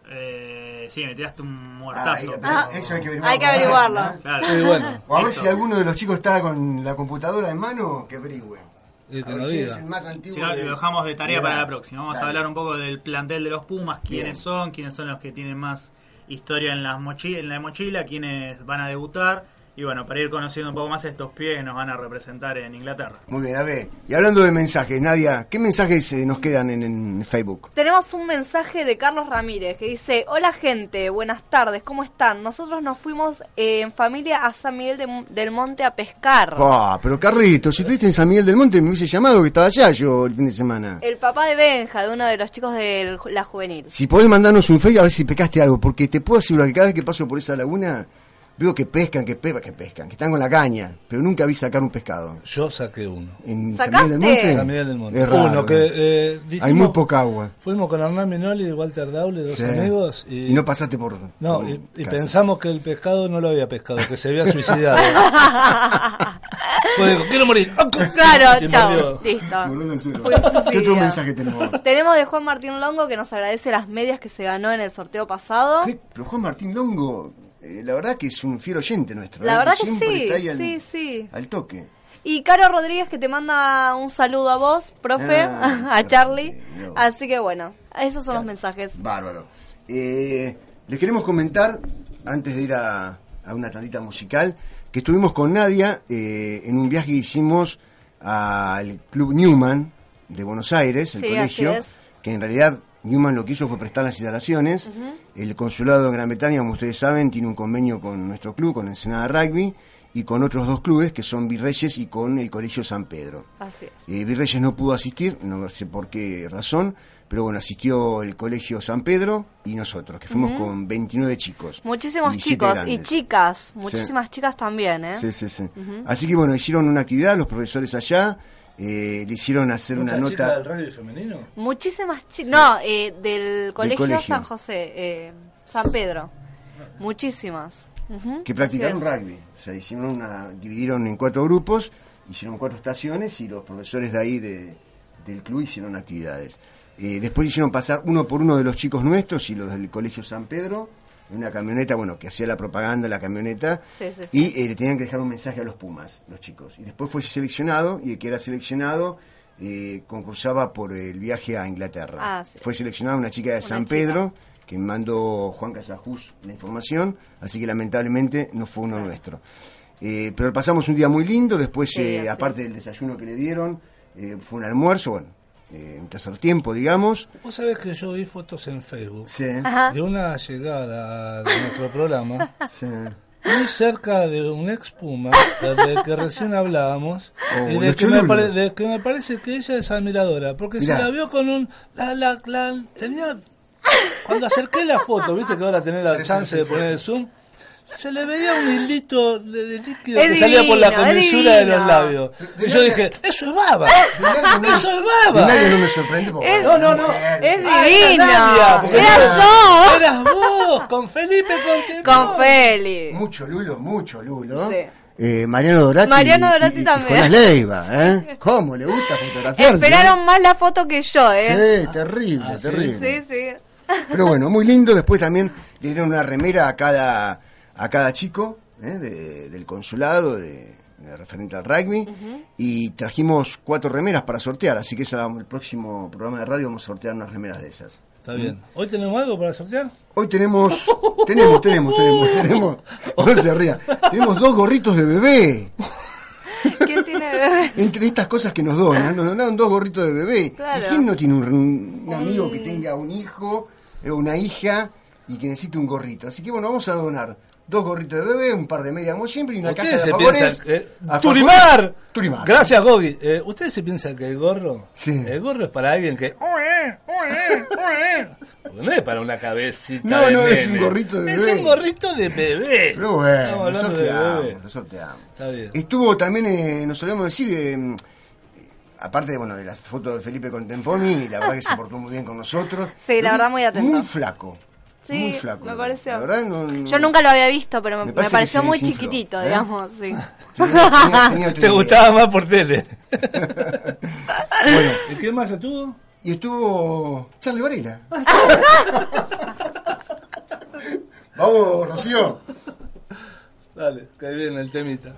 Eh, sí, me tiraste un Ah, muertazo. pero- eso hay que averiguarlo. Hay que averiguarlo. Claro. Y bueno, O a ver si alguno de los chicos está con la computadora en mano, que averigüe. y A que ver no quién diga. es el más antiguo. Si no, de- lo dejamos de tarea de para la próxima. Vamos Dale. a hablar un poco del plantel de los Pumas, quiénes Bien. son, quiénes son los que tienen más historia en, las mochi- en la mochila, quiénes van a debutar. Y bueno, para ir conociendo un poco más estos pies que nos van a representar en Inglaterra. Muy bien, a ver. Y hablando de mensajes, Nadia, ¿qué mensajes eh, nos quedan en, en Facebook? Tenemos un mensaje de Carlos Ramírez que dice, hola gente, buenas tardes, ¿cómo están? Nosotros nos fuimos eh, en familia a San Miguel de- del Monte a pescar. Ah, pero Carlito, si estuviste en San Miguel del Monte, me hubiese llamado que estaba allá yo el fin de semana. El papá de Benja, de uno de los chicos de la juvenil. Si podés mandarnos un Facebook a ver si pescaste algo, porque te puedo asegurar que cada vez que paso por esa laguna, veo que pescan, que, pe que pescan, que están con la caña, pero nunca vi sacar un pescado. Yo saqué uno. ¿En ¿Sacaste? San Miguel del Monte? San Miguel del Monte. Es raro, Uno que eh. eh, Hay dijimos- muy poca agua. Fuimos con Hernán Minoli y Walter Daule, dos Sí. amigos. Y, Y no pasaste por... no, por y, pensamos que el pescado no lo había pescado, que se había suicidado. pues dijo, quiero morir. Claro, chao, listo. Fue ¿Qué otro mensaje tenemos? Tenemos de Juan Martín Longo que nos agradece las medias que se ganó en el sorteo pasado. ¿Qué? Pero Juan Martín Longo, eh, la verdad que es un fiel oyente nuestro. La ¿eh? verdad que sí, está ahí al, sí, sí. al toque. Y Caro Rodríguez que te manda un saludo a vos, profe, Ah, a Charlie. no. Así que bueno, esos son los mensajes. Bárbaro. Eh, les queremos comentar, antes de ir a, a una tandita musical, que estuvimos con Nadia eh, en un viaje que hicimos al Club Newman de Buenos Aires, el Sí, colegio, que en realidad Newman lo que hizo fue prestar las instalaciones. El consulado de Gran Bretaña, como ustedes saben, tiene un convenio con nuestro club, con Ensenada Rugby, y con otros dos clubes, que son Virreyes y con el Colegio San Pedro. Así es. Eh, Virreyes no pudo asistir, no sé por qué razón, pero bueno, asistió el Colegio San Pedro y nosotros, que fuimos con 29 chicos. Muchísimos chicos y chicas, muchísimas chicas también, ¿eh? Sí, sí, sí. Así que bueno, hicieron una actividad los profesores allá, eh, le hicieron hacer una ¿Mucha chica nota... del rugby femenino? Muchísimas chicas. No, eh, del colegio, colegio. San José, eh, San Pedro. Muchísimas. Que practicaron rugby. O sea, hicieron una, dividieron en cuatro grupos, hicieron cuatro estaciones y los profesores de ahí de, del club hicieron actividades. Eh, después hicieron pasar uno por uno de los chicos nuestros y los del Colegio San Pedro, una camioneta, bueno, que hacía la propaganda, la camioneta, Sí, sí, sí. y eh, le tenían que dejar un mensaje a los Pumas, los chicos. Y después fue seleccionado, y el que era seleccionado eh, concursaba por el viaje a Inglaterra. Ah, sí. Fue seleccionada una chica de San chica. Pedro, que mandó Juan Casajus la información, así que lamentablemente no fue uno nuestro. Eh, pero pasamos un día muy lindo, después, eh, aparte del desayuno que le dieron, eh, fue un almuerzo, bueno, eh, un tercer tiempo, digamos. Vos sabés que yo vi fotos en Facebook Sí, de una llegada de nuestro programa sí. muy cerca de un ex Puma del que recién hablábamos Oh, y de que, me cholulos. pare- de que me parece que ella es admiradora porque Mirá. se la vio con un la, la, la- tenía cuando acerqué la foto viste que ahora tenés la Sí, chance sí, de poner sí. el zoom se le veía un hilito de, de líquido Es que salía por la comisura de los labios De y yo dije eso es baba no eso es de baba nadie no me sorprende porque Es- No, no, no. Es divino. Era eras- yo. eras vos con Felipe Contenón. Con Feli. Mucho Lulo, mucho Lulo. Sí. Eh, Mariano Dorati. Mariano Dorati y- y también. Jonás Leiva, ¿eh? ¿Cómo le gusta fotografiarse? Esperaron más la foto que yo, ¿eh? Sí, terrible, Ah, ¿sí? terrible. Sí, sí. Pero bueno, muy lindo. Después también le dieron una remera a cada, a cada chico ¿eh? de- del consulado, de, de referente al rugby. Y trajimos cuatro remeras para sortear. Así que esa, el próximo programa de radio vamos a sortear unas remeras de esas. Está bien. ¿Hoy tenemos algo para sortear? Hoy tenemos, tenemos, tenemos, tenemos, tenemos, no se ría, tenemos dos gorritos de bebé. ¿Quién tiene bebé? Entre estas cosas que nos donan, nos donaron dos gorritos de bebé. Claro. ¿Y quién no tiene un, un amigo que tenga un hijo o una hija y que necesite un gorrito? Así que bueno, vamos a donar dos gorritos de bebé, un par de medias como siempre y una caja Ustedes de se favores. piensan... eh, ¡Turimar! Turimar. Gracias, Gogi. Eh, ¿Ustedes se piensan que el gorro... Sí. El gorro es para alguien que... Porque no es para una cabecita No, de no, es un gorrito de Es bebé. un gorrito de bebé. Pero bueno, Estamos lo sorteamos, lo sorteamos. Está bien. Estuvo también, eh, nos solemos decir, eh, aparte de, bueno, de las fotos de Felipe con Temponi, la verdad que se portó muy bien con nosotros. Sí, la verdad, muy atento. Muy flaco. Sí, muy flaco. me pareció. La verdad, no, no- Yo nunca lo había visto, pero me, parece pareció muy desinfló, chiquitito, ¿eh? digamos, sí. tenía- tenía- tenía otra Te gustaba más por tele. Bueno, ¿Y qué más estuvo? y estuvo Charlie Varela. Vamos, Rocío. Dale, que ahí viene el temita.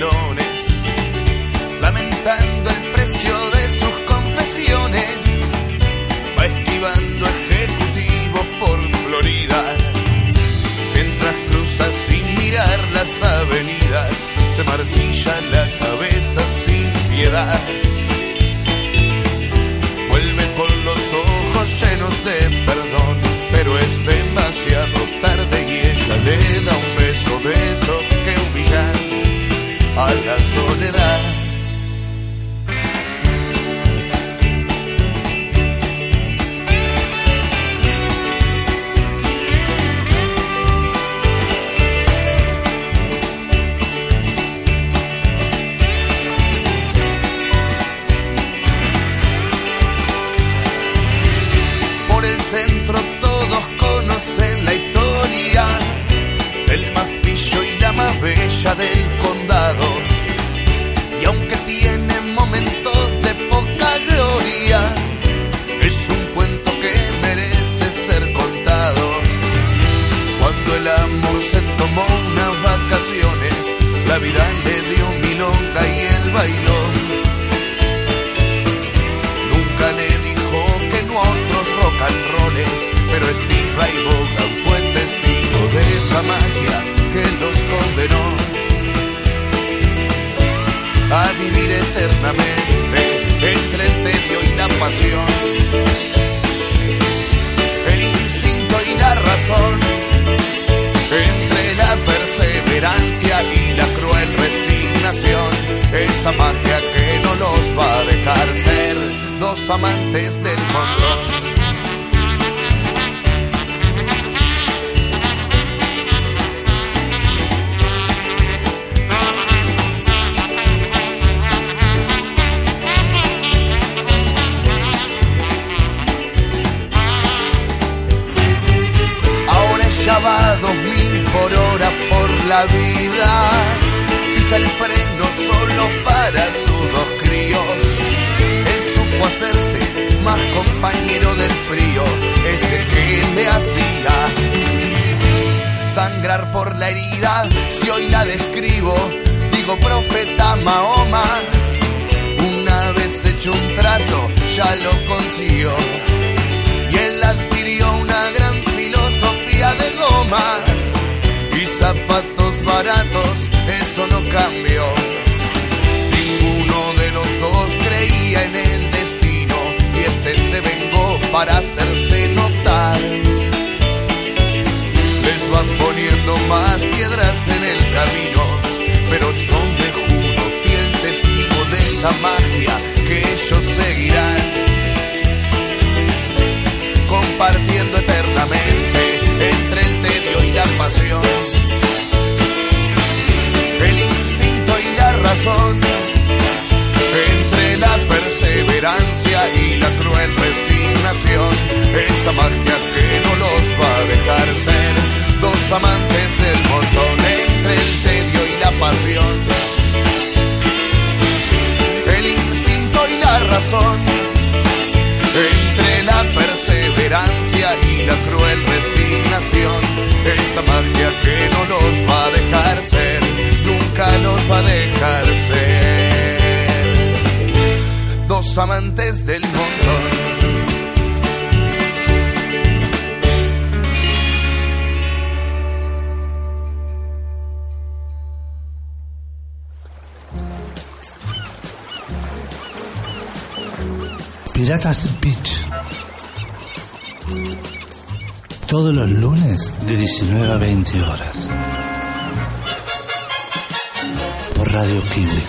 Los talones, lamentando lo consiguió y él adquirió una gran filosofía de goma y zapatos baratos, eso no cambió. Ninguno de los dos creía en el destino y este se vengó para hacerse notar. Les van poniendo más piedras en el camino, pero yo me juro fiel testigo de esa magia que ellos seguirán compartiendo eternamente entre el tedio y la pasión, el instinto y la razón, entre la perseverancia y la cruel resignación, esa magia que no los va a dejar ser dos amantes del montón entre el tedio y la pasión, el instinto y la razón la cruel resignación, esa magia que no nos va a dejar ser, nunca nos va a dejar ser. Dos amantes del montón. Piratas Beach. Todos los lunes de 19 a 20 horas. Por Radio Kiwi.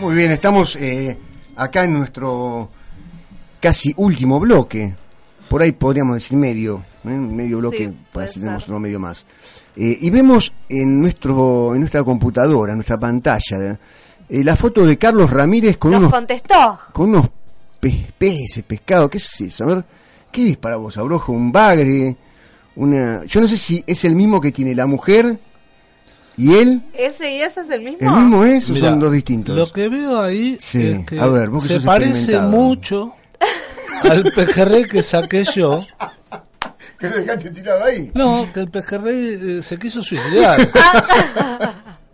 Muy bien, estamos eh, acá en nuestro casi último bloque. Por ahí podríamos decir medio. Medio bloque, Sí, para si tenemos otro medio más. Eh, y vemos en nuestro en nuestra computadora, en nuestra pantalla, eh, la foto de Carlos Ramírez con Nos unos contestó. con unos pe- peces, pescado, ¿qué es eso? A ver, ¿qué es para vos, Abrojo? ¿Un bagre? Una... Yo no sé si es el mismo que tiene la mujer y él. ¿Ese y ese es el mismo? ¿El mismo es o Mirá, son dos distintos? Lo que veo ahí Sí, es que a ver, vos que se sos parece mucho al pejerrey que saqué yo. ¿Que lo dejaste tirado ahí? No, que el pejerrey eh, se quiso suicidar.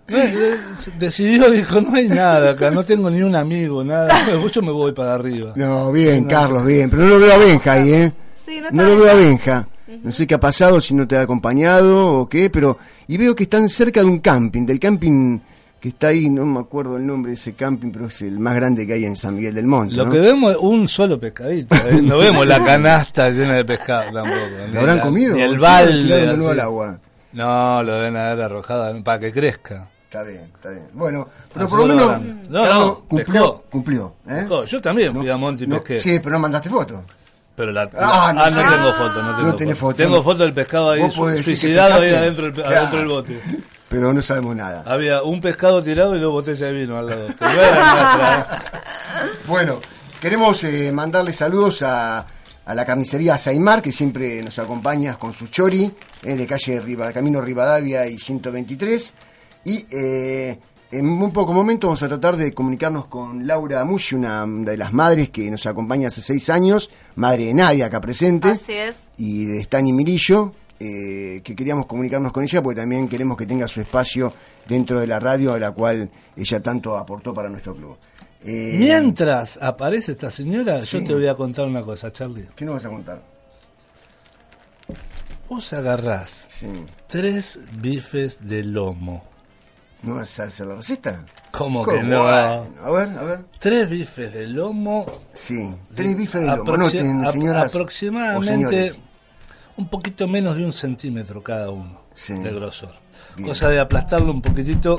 No, eh, decidió, dijo, no hay nada acá, no tengo ni un amigo, nada. Yo me voy para arriba. No, bien, Carlos, bien. Pero no lo veo a Benja ahí, ¿eh? Sí, no lo veo a. Benja. No sé qué ha pasado, si no te ha acompañado o qué, pero... Y veo que están cerca de un camping, del camping que está ahí, no me acuerdo el nombre de ese camping, pero es el más grande que hay en San Miguel del Monte, Lo ¿no? que vemos es un solo pescadito. ¿eh? No vemos la canasta llena de pescado tampoco. ¿Lo habrán la- comido? Ni ¿O el sí balde. tiraron de nuevo así. al agua? No, lo deben haber arrojado para que crezca. Está bien, está bien. Bueno, pero Así por lo menos... No, no, cumplió, cumplió, ¿eh? Yo también fui No, a Monte y no, pesqué. Sí, pero no mandaste foto. Pero la, Ah, no no, sé. tengo foto, no tengo No foto. Tengo foto del pescado ahí suicidado ahí adentro, del- Claro. adentro del bote. Pero no sabemos nada. Había un pescado tirado y dos botellas de vino al lado. Bueno, queremos eh, mandarle saludos a, a la carnicería Saimar, que siempre nos acompaña con su chori, eh, de calle Riva, Camino Rivadavia y 123. Y eh, en un poco momento vamos a tratar de comunicarnos con Laura Mushi, una de las madres que nos acompaña hace seis años, madre de Nadia acá presente, Así es. y de Stani Mirillo, eh, que queríamos comunicarnos con ella porque también queremos que tenga su espacio dentro de la radio a la cual ella tanto aportó para nuestro club. Eh, Mientras aparece esta señora, Sí. yo te voy a contar una cosa, Charlie. ¿Qué nos vas a contar? Vos agarrás Sí. tres bifes de lomo. ¿No vas a hacer la receta? ¿Cómo ¿Cómo? que no? A ver, a ver. Tres bifes de lomo. Sí, tres bifes de lomo. aproxi- Anoten, ap- señoras o aproximadamente. Un poquito menos de un centímetro cada uno Sí. de grosor. Bien. Cosa de aplastarlo un poquitito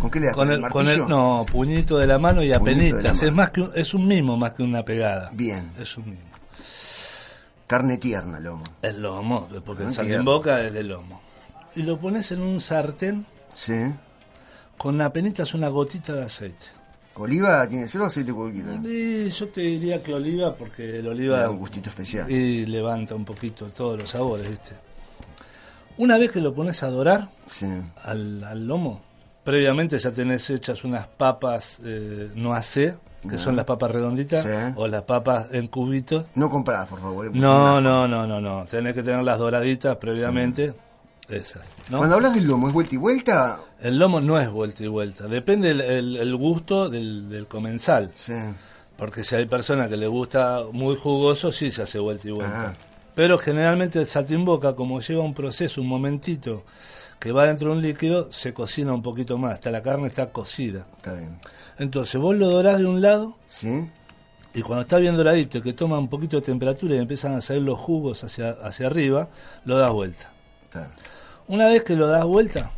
¿Con qué le das? con el, con el no puñito de la mano y apenitas. Es más que un- es un mimo más que una pegada. Bien. Es un mimo. Carne tierna, lomo. El lomo, porque el sal bien. en boca es de lomo. Y lo pones en un sartén Sí. con apenitas una gotita de aceite. ¿Oliva tiene que ser o aceite cualquiera? Yo te diría que oliva porque el Le oliva da un gustito especial. y levanta un poquito todos los sabores, ¿viste? Una vez que lo pones a dorar Sí. al, al lomo, previamente ya tenés hechas unas papas eh, no AC, que son las papas redonditas, Sí. o las papas en cubitos. No compradas, por favor. eh, No, no, no, no, no. Tenés que tenerlas doraditas previamente. Esas. ¿no? Cuando hablas del lomo, ¿es vuelta y vuelta? El lomo no es vuelta y vuelta. Depende el, el- el gusto del, del comensal. Sí. Porque si hay personas que le gusta muy jugoso, sí se hace vuelta y vuelta. Pero generalmente el saltimboca, como lleva un proceso, un momentito, que va dentro de un líquido, se cocina un poquito más. Hasta la carne está cocida. Está bien. Entonces vos lo dorás de un lado ¿Sí? y cuando está bien doradito, y que toma un poquito de temperatura y empiezan a salir los jugos hacia, hacia arriba, lo das vuelta. Está. Una vez que lo das vuelta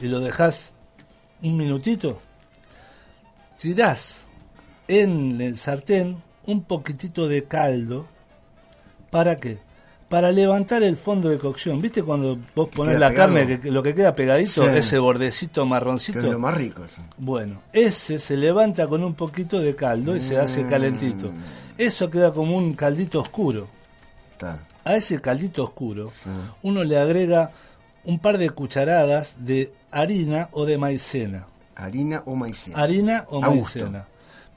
y lo dejas un minutito, tirás en el sartén un poquitito de caldo. ¿Para qué? para levantar el fondo de cocción. ¿Viste cuando vos pones la pegado. carne, que, lo que queda pegadito, Sí. ese bordecito marroncito? Que es lo más rico. eso. Bueno, ese se levanta con un poquito de caldo y se hace calentito. Eso queda como un caldito oscuro. A ese caldito oscuro uno le agrega un par de cucharadas de harina o de maicena. Harina o maicena. Harina o maicena.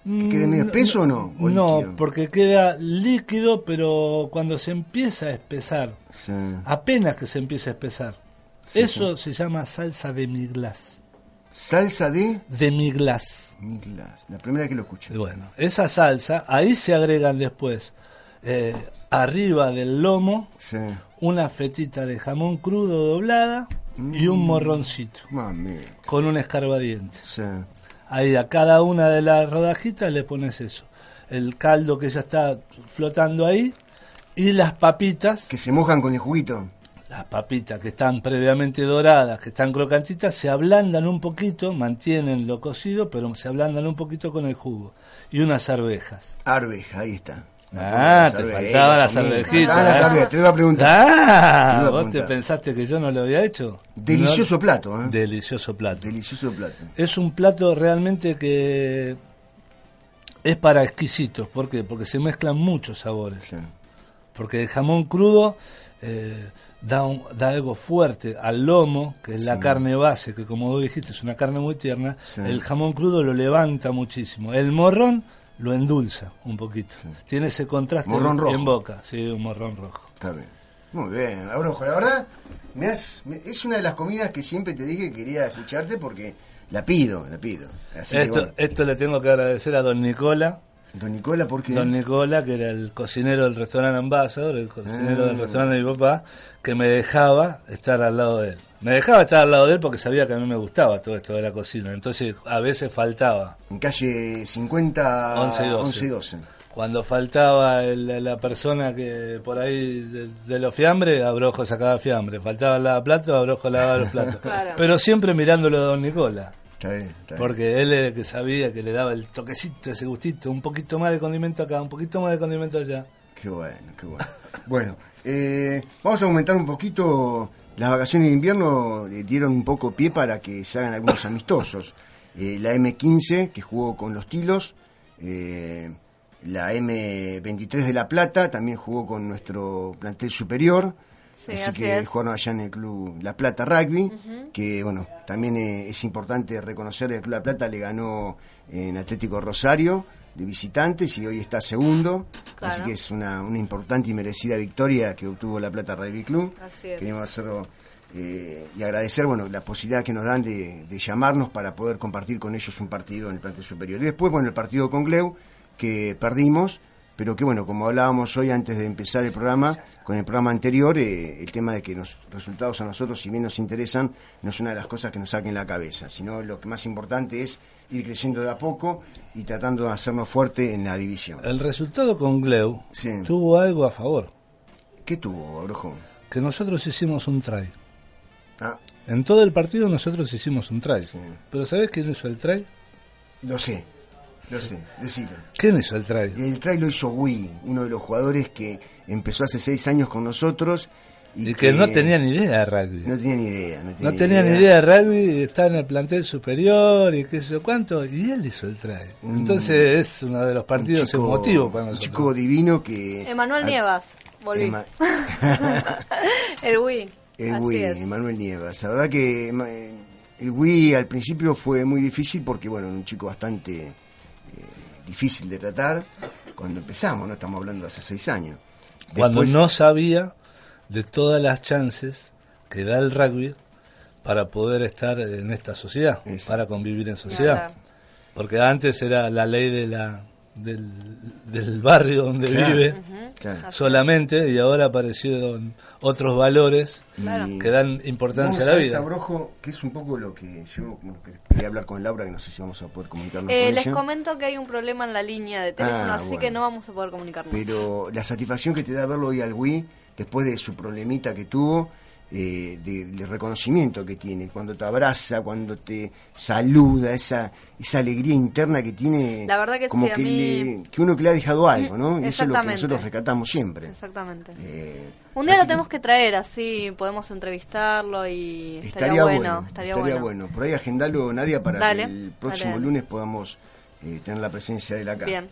¿Que quede medio Mm, espeso o no? ¿O no, líquido? porque queda líquido, pero cuando se empieza a espesar, Sí. apenas que se empieza a espesar, Sí, eso se llama salsa de miglas. Salsa de De miglas. miglas. La primera que lo escucho. Bueno, esa salsa, ahí se agregan después, eh, arriba del lomo, Sí. una fetita de jamón crudo doblada y un morroncito Mami. con un escarbadiente. Sí. Ahí a cada una de las rodajitas le pones eso. El caldo que ya está flotando ahí y las papitas, Que se mojan con el juguito. las papitas que están previamente doradas, que están crocantitas, se ablandan un poquito, mantienen lo cocido, pero se ablandan un poquito con el jugo. Y unas arvejas. Arveja, ahí está. Ah, te faltaba eh, comí. arvejitas. Faltaban las ¿eh? te iba a preguntar. Ah, Te ¿vos te pensaste que yo no lo había hecho? Delicioso No- plato, ¿eh? Delicioso plato. Delicioso plato. Es un plato realmente que es para exquisitos. ¿Por qué? Porque se mezclan muchos sabores. Sí. Porque el jamón crudo eh, da, un- da algo fuerte al lomo, que es la carne base, que como vos dijiste es una carne muy tierna. Sí. El jamón crudo lo levanta muchísimo. El morrón lo endulza un poquito. Tiene ese contraste Morrón en rojo. boca. Sí, un morrón rojo. Está bien. Muy bien, Abrojo. La verdad, me has, me- es una de las comidas que siempre te dije que quería escucharte porque la pido, la pido. Así que, Esto, bueno. esto le tengo que agradecer a don Nicola. Don Nicola, ¿por qué? Don Nicola, que era el cocinero del restaurante Ambassador, el cocinero Ah. del restaurante de mi papá, que me dejaba estar al lado de él. Me dejaba estar al lado de él porque sabía que a mí me gustaba todo esto de la cocina. Entonces, a veces faltaba. En calle 50, 11 y 12. 11 y 12. Cuando faltaba el- la persona que por ahí de, de los fiambres, Abrojo sacaba fiambre. Faltaba el lavaplatos, Abrojo lavaba los platos. Claro. Pero siempre mirándolo a don Nicola. Está bien, está bien. Porque él era el que sabía que le daba el toquecito, ese gustito, un poquito más de condimento acá, un poquito más de condimento allá. Qué bueno, qué bueno. bueno, eh, vamos a aumentar un poquito. Las vacaciones de invierno eh, dieron un poco pie para que se hagan algunos amistosos. Eh, la M15, que jugó con los Tilos. eh, la M23 de La Plata también jugó con nuestro plantel superior. Sí, así, así que es. jugaron allá en el Club La Plata Rugby, que bueno, también eh, es importante reconocer el Club La Plata le ganó en Atlético Rosario de visitantes y hoy está segundo, Claro. así que es una, una importante y merecida victoria que obtuvo La Plata Rugby Club. Así es. Queremos hacerlo eh, y agradecer bueno la posibilidad que nos dan de, de llamarnos para poder compartir con ellos un partido en el plantel superior. Y después, bueno, el partido con Gleu, que perdimos, pero que bueno, como hablábamos hoy antes de empezar el programa, con el programa anterior, eh, el tema de que los resultados a nosotros, si bien nos interesan, no es una de las cosas que nos saquen la cabeza, sino lo que más importante es ir creciendo de a poco y tratando de hacernos fuerte en la división. El resultado con Gleu Sí. tuvo algo a favor, ¿Qué tuvo, Brojo? que nosotros hicimos un try. Ah, En todo el partido nosotros hicimos un try. Sí. Pero ¿sabés quién hizo el try? lo sé, lo sé, decilo. ¿Quién hizo el try? El try lo hizo Wii, uno de los jugadores que empezó hace seis años con nosotros y, Y que no tenía ni idea de rugby. no tenía ni idea. No tenía, No tenía ni idea de rugby, está en el plantel superior y qué sé yo cuánto, y él hizo el try. Entonces es uno de los Un partidos chico- emotivos para Un nosotros. chico divino que. Emanuel Nievas, volví. Ema- el Wii. el Así Wii, es. Emanuel Nievas. La verdad que ema- eh, el Wii al principio fue muy difícil porque, bueno, un chico bastante difícil de tratar cuando empezamos, ¿no? Estamos hablando de hace seis años. Cuando no sabía de todas las chances que da el rugby para poder estar en esta sociedad, Exacto. para convivir en sociedad. Porque antes era la ley de la del, del barrio donde Claro. vive Claro. solamente y ahora aparecieron otros valores Y- que dan importancia a la vida. Sabrojo, que es un poco lo que yo bueno, quería hablar con Laura, que no sé si vamos a poder comunicarnos Eh, con les ella. comento que hay un problema en la línea de teléfono, Ah, así bueno. que no vamos a poder comunicarnos. Pero la satisfacción que te da verlo hoy al Wii, después de su problemita que tuvo, eh, de- reconocimiento que tiene, cuando te abraza, cuando te saluda, esa esa alegría interna que tiene, La verdad que como sí, que, mí- le- que uno que le ha dejado algo, ¿no? Y eso es lo que nosotros rescatamos siempre. Exactamente. Eh, Un día lo tenemos que traer, así podemos entrevistarlo y estaría, Estaría bueno, bueno, estaría, estaría bueno. bueno. Por ahí agendalo, Nadia, para Dale, que el próximo dale. lunes podamos eh, tener la presencia de la acá. Bien.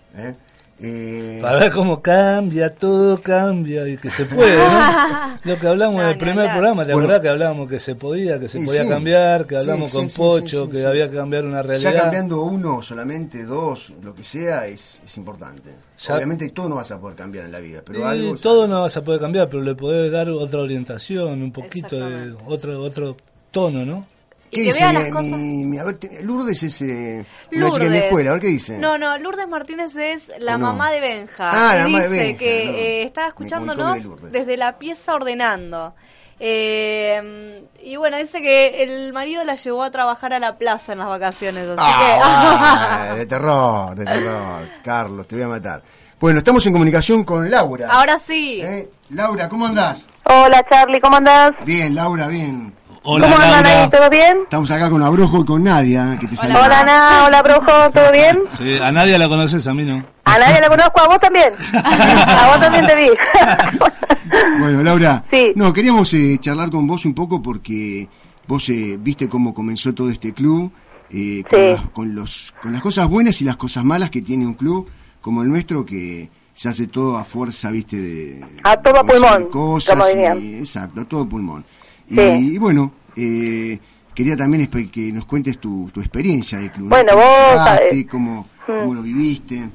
¿Eh? Para ver cómo cambia, todo cambia y que se puede, ¿no? Lo que hablamos No, en el primer hablar. programa, ¿te Bueno. acordás que hablábamos que se podía, que se Sí, podía sí. cambiar, que hablamos sí, con sí, Pocho, sí, sí, que sí. había que cambiar una realidad? ya cambiando uno, solamente dos, lo que sea, es, es importante. Ya- Obviamente todo no vas a poder cambiar en la vida, pero algo... todo no vas a poder cambiar, pero le podés dar otra orientación, un poquito de otro otro tono, ¿no? ¿Qué Y que dice vea mi, las cosas- mi- mi- a ver, Lourdes es eh, una chica de mi Lourdes. escuela, a ver qué dice. No, no, Lourdes Martínez es la mamá de Benja. Ah, y la mamá de dice Benja, que no. eh, está escuchándonos de Lourdes. desde la pieza ordenando. Eh, y bueno, dice que el marido la llevó a trabajar a la plaza en las vacaciones. Así Ah, de terror, de terror. Carlos, te voy a matar. Bueno, estamos en comunicación con Laura. que... Ahora sí. Eh, Laura, ¿cómo andás? Hola Charlie, ¿cómo andás? Bien, Laura, bien. Hola, ¿Cómo andan Laura. ahí? ¿Todo bien? Estamos acá con Abrojo y con Nadia, que te saluda. Hola Ana, hola Brujo, ¿todo bien? Sí, a nadie la conoces, a mí no. A nadie la conozco, a vos también. A vos también te vi. Bueno, Laura, Sí. no, queríamos eh, charlar con vos un poco porque vos eh, viste cómo comenzó todo este club, eh, con, Sí. las, con, los, con las cosas buenas y las cosas malas que tiene un club como el nuestro que se hace todo a fuerza, viste, de... A todo pulmón, Cosas como y- exacto, a todo pulmón. Y, Sí. y bueno, eh, quería también que nos cuentes tu, tu experiencia de club. ¿no? Bueno, ¿Cómo vos sabés. ¿Cómo, Mm. cómo lo viviste?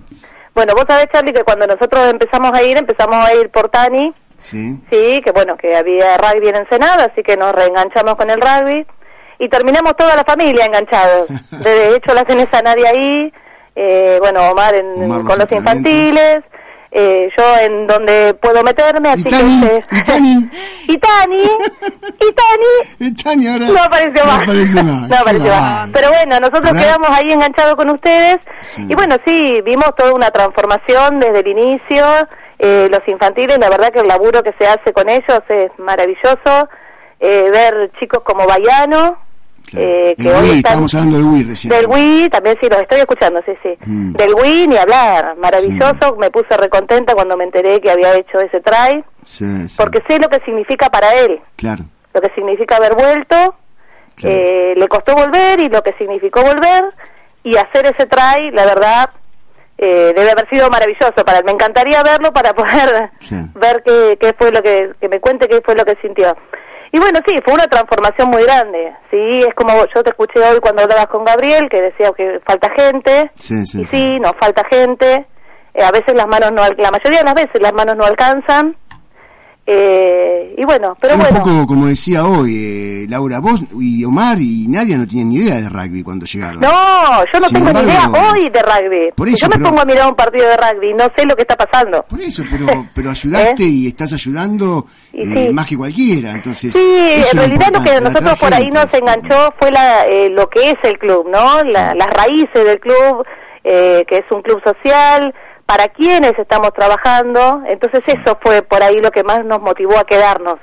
Bueno, vos sabés Charlie que cuando nosotros empezamos a ir, empezamos a ir por Tani, Sí. sí, que bueno, que había rugby en Ensenada, así que nos reenganchamos con el rugby y terminamos toda la familia enganchados. De hecho la tenés a nadie ahí, eh, bueno, Omar, en- Omar, los con los infantiles, eh, yo en donde puedo meterme, así Y Tani, que... este, y Tani, Y Tani, y ahora no apareció más. No aparece más. No apareció más. Pero bueno, nosotros ¿Verdad? quedamos ahí enganchados con ustedes. Sí. Y bueno, sí, vimos toda una transformación desde el inicio. Eh, los infantiles, la verdad que el laburo que se hace con ellos es maravilloso. Eh, ver chicos como Bayano, Claro. eh, que hoy Wii, están... estábamos hablando del Wii recién. Del Wii, también sí, los estoy escuchando, sí, sí. Mm. Del Wii ni hablar, maravilloso. Me puse recontenta cuando me enteré que había hecho ese try, Sí, sí, porque sé lo que significa para él claro. Lo que significa haber vuelto, Claro. eh, le costó volver y lo que significó volver y hacer ese try, la verdad, eh, debe haber sido maravilloso para él. Me encantaría verlo para poder ver qué, qué fue lo que, que me cuente qué fue lo que sintió. Y bueno, sí, fue una transformación muy grande, sí, es como yo te escuché hoy cuando hablabas con Gabriel, que decía que falta gente, Sí, sí, y sí. nos falta gente, eh, a veces las manos no, la mayoría de las veces las manos no alcanzan, eh, y bueno, pero bueno. un poco como decía hoy, eh, Laura, vos y Omar y Nadia no tenían ni idea de rugby cuando llegaron. No, yo no Sin tengo ni idea hoy de rugby. Por Si eso, yo me pero- pongo a mirar un partido de rugby, no sé lo que está pasando. Por eso, pero, pero ayudaste y estás ayudando ¿Eh? Y eh, sí. más que cualquiera. Entonces, Sí, en realidad lo que importante, nosotros por ahí nos enganchó fue la, eh, lo que es el club, ¿no? La- las raíces del club, eh, que es un club social, para quienes estamos trabajando. Entonces eso fue por ahí lo que más nos motivó a quedarnos.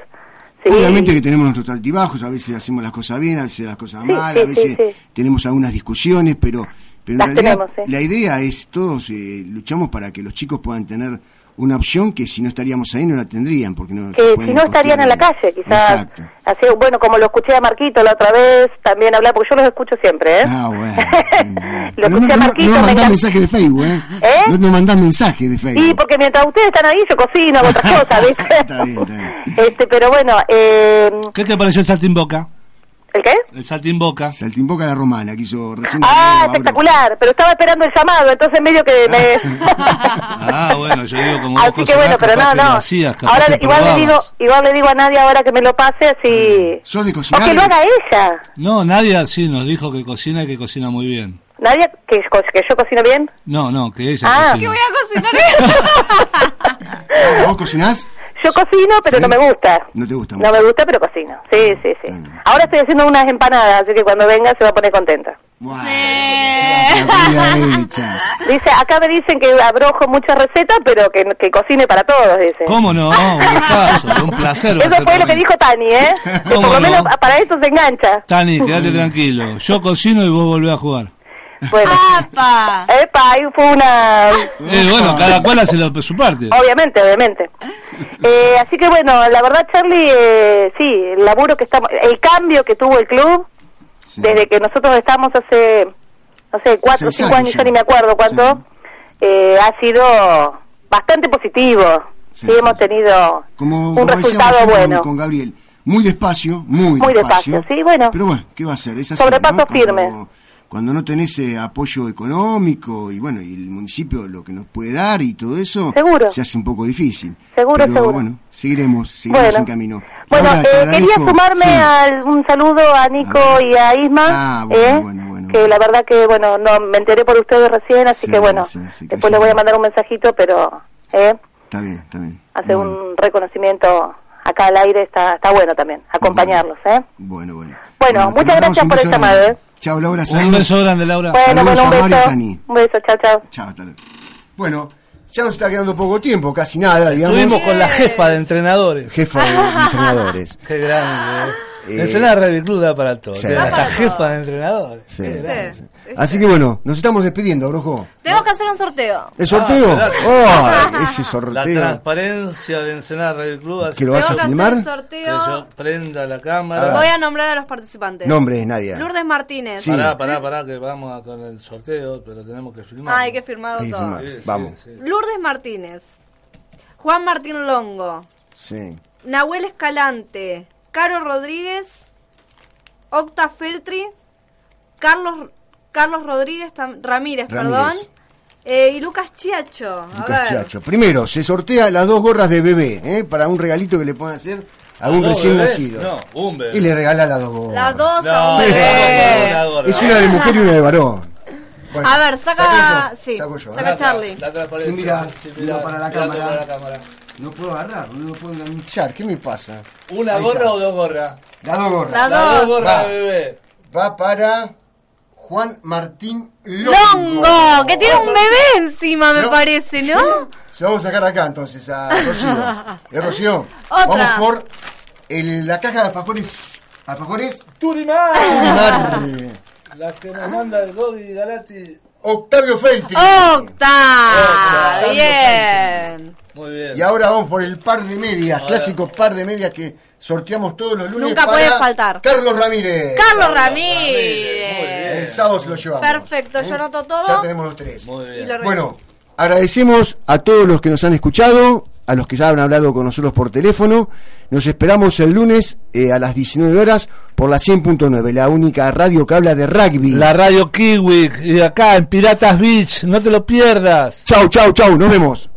¿sí? Obviamente que tenemos nuestros altibajos, a veces hacemos las cosas bien, a veces las cosas Sí, mal, sí, a veces tenemos algunas discusiones, pero, pero en Las realidad tenemos, la idea es todos eh, luchamos para que los chicos puedan tener una opción que si no estaríamos ahí no la tendrían, porque no que si no estarían en la calle, quizás. Exacto. Así, bueno, como lo escuché a Marquito la otra vez, también hablar, porque yo los escucho siempre, ¿eh? Ah, bueno. Lo no, escuché a Marquito, no me mandás mensajes de Facebook, ¿eh? ¿Eh? No, no mandás mensajes de Facebook. Y porque mientras ustedes están ahí, yo cocino, hago otras cosas, ¿viste? Está bien, está bien. Este, pero bueno, eh, ¿Qué te pareció el Saltimboca? ¿El qué? El Saltimboca. Saltimboca la romana, que hizo recién. Ah, espectacular, pero estaba esperando el llamado, entonces medio que me... Ah, bueno, yo digo como Así que bueno, pero no, que no. hacías, Ahora que igual le digo, igual le digo a Nadia ahora que me lo pase, así... ¿Sos de O cocinar? que lo haga ella. No, Nadia sí nos dijo que cocina y que cocina muy bien. Nadia, que, que yo cocino bien. No, no, que ella Ah. cocina. ¿Qué voy a cocinar? ¿Vos cocinás? Yo cocino, pero ¿Sí? no me gusta. No te gusta No mucho. me gusta, pero cocino. Sí, sí, sí. Mm. Ahora estoy haciendo unas empanadas, así que cuando venga se va a poner contenta. Dice, acá me dicen que abrojo muchas recetas, pero que, que cocine para todos, dice. ¿Cómo no? Un gustazo, un placer. Eso fue lo que dijo Tani, ¿eh? Que ¿Cómo por lo no? menos para eso se engancha. Tani, quédate tranquilo. Yo cocino y vos volvés a jugar. Bueno. ¡Apa! Epa, ahí fue una... Eh, bueno, cada cual hace lo- su parte. Obviamente, obviamente. Eh, así que bueno, la verdad, Charlie, eh, sí, el laburo que estamos, el cambio que tuvo el club, desde que nosotros estamos hace, no sé, cuatro o cinco años yo ni me acuerdo cuánto, eh, ha sido bastante positivo. Sí, hemos tenido Como, un como resultado con- bueno. con, Gabriel. Muy despacio, muy, Muy despacio, sí, bueno. Pero bueno, ¿qué va a hacer? Es firme. Cuando no tenés eh, apoyo económico y bueno, y el municipio lo que nos puede dar y todo eso, Seguro. se hace un poco difícil. Seguro, Pero seguro. bueno, seguiremos, seguiremos Bueno. en camino. Bueno, te eh, quería sumarme Sí. a un saludo a Nico y a Isma, Ah, bueno, ¿eh? bueno, que la verdad que, bueno, no me enteré por ustedes recién, así Sí, que bueno, sí, después les voy a mandar un mensajito, pero ¿eh? Está bien, está bien. hacer un reconocimiento acá al aire está, está bueno también, acompañarlos, ¿eh? Bueno, bueno. Bueno, muchas gracias por el llamado. ¿eh? Chao, Laura. Un saludos. beso grande, Laura. Bueno, Saludos bueno, un a Mario beso. Tani. Un beso, chao, chao. Chao, hasta luego. Bueno, ya nos está quedando poco tiempo, casi nada, digamos. Estuvimos con la jefa de entrenadores. Jefa de entrenadores. Qué grande. Eh, Eh, Ensenada Radio Club da para todo. Sí. Hasta para jefa de entrenadores. Sí, sí. Así que bueno, nos estamos despidiendo, Brojo. Tenemos que hacer un sorteo. ¿El sorteo? Ah, oh, ese La sorteo. transparencia de Ensenada Radio Club. ¿Que lo vas a que filmar? el sorteo. Que yo prenda la cámara. Voy a nombrar a los participantes. Nombres, Nadia. Lourdes Martínez. Sí. Pará, pará, pará, que vamos a- con el sorteo, pero tenemos que filmar. Ah, hay que firmarlo Hay que todo. filmar. Vamos. Lourdes Martínez. Juan Martín Longo. Sí. Nahuel Escalante. Caro Rodríguez. Octa Feltri. Carlos, Carlos Rodríguez tam- Ramírez, Ramírez. perdón. Eh, y Lucas Chiacho. A Lucas ver. Chiacho. Primero, se sortea las dos gorras de bebé, ¿eh? Para un regalito que le puedan hacer a un ¿Dos recién bebés? nacido. No, un bebé. Y le regala las dos gorras. Las dos a un bebé. Es una de mujer y una de varón. Bueno, A ver, saca. yo, sí, saco yo, saca ¿eh? Charlie. La. Sí, mira, Sí, mira mira, para la mirando cámara. para la cámara. No puedo agarrar, no lo puedo enganchar. ¿Qué me pasa? ¿Una Ahí gorra está. o dos gorras? Las dos gorras. Las Las dos. dos gorras Va. bebé. Va para Juan Martín Longo. Longo, que tiene un bebé encima, me ¿No? parece, ¿no? Sí. Se vamos a sacar acá entonces a Rocío. ¿Eh, Rocío? Otra. Vamos por el- la caja de alfajores. ¿Alfajores? Turimar. Turimar. La que nos manda el Gogi Galati. Octavio Feltri. Octa. Octa. Bien. Muy bien. Y ahora vamos por el par de medias, clásico par de medias que sorteamos todos los lunes. Nunca para puede faltar. Carlos Ramírez. Carlos Ramírez. El sábado se lo llevamos. Perfecto, yo anoto todo. Ya tenemos los tres. Muy bien. lo Bueno, agradecemos a todos los que nos han escuchado, a los que ya han hablado con nosotros por teléfono. Nos esperamos el lunes eh, a las 19 horas por la 100.9, la única radio que habla de rugby. La radio Kiwi y acá en Piratas Beach. No te lo pierdas. Chau, chau, chau, nos vemos.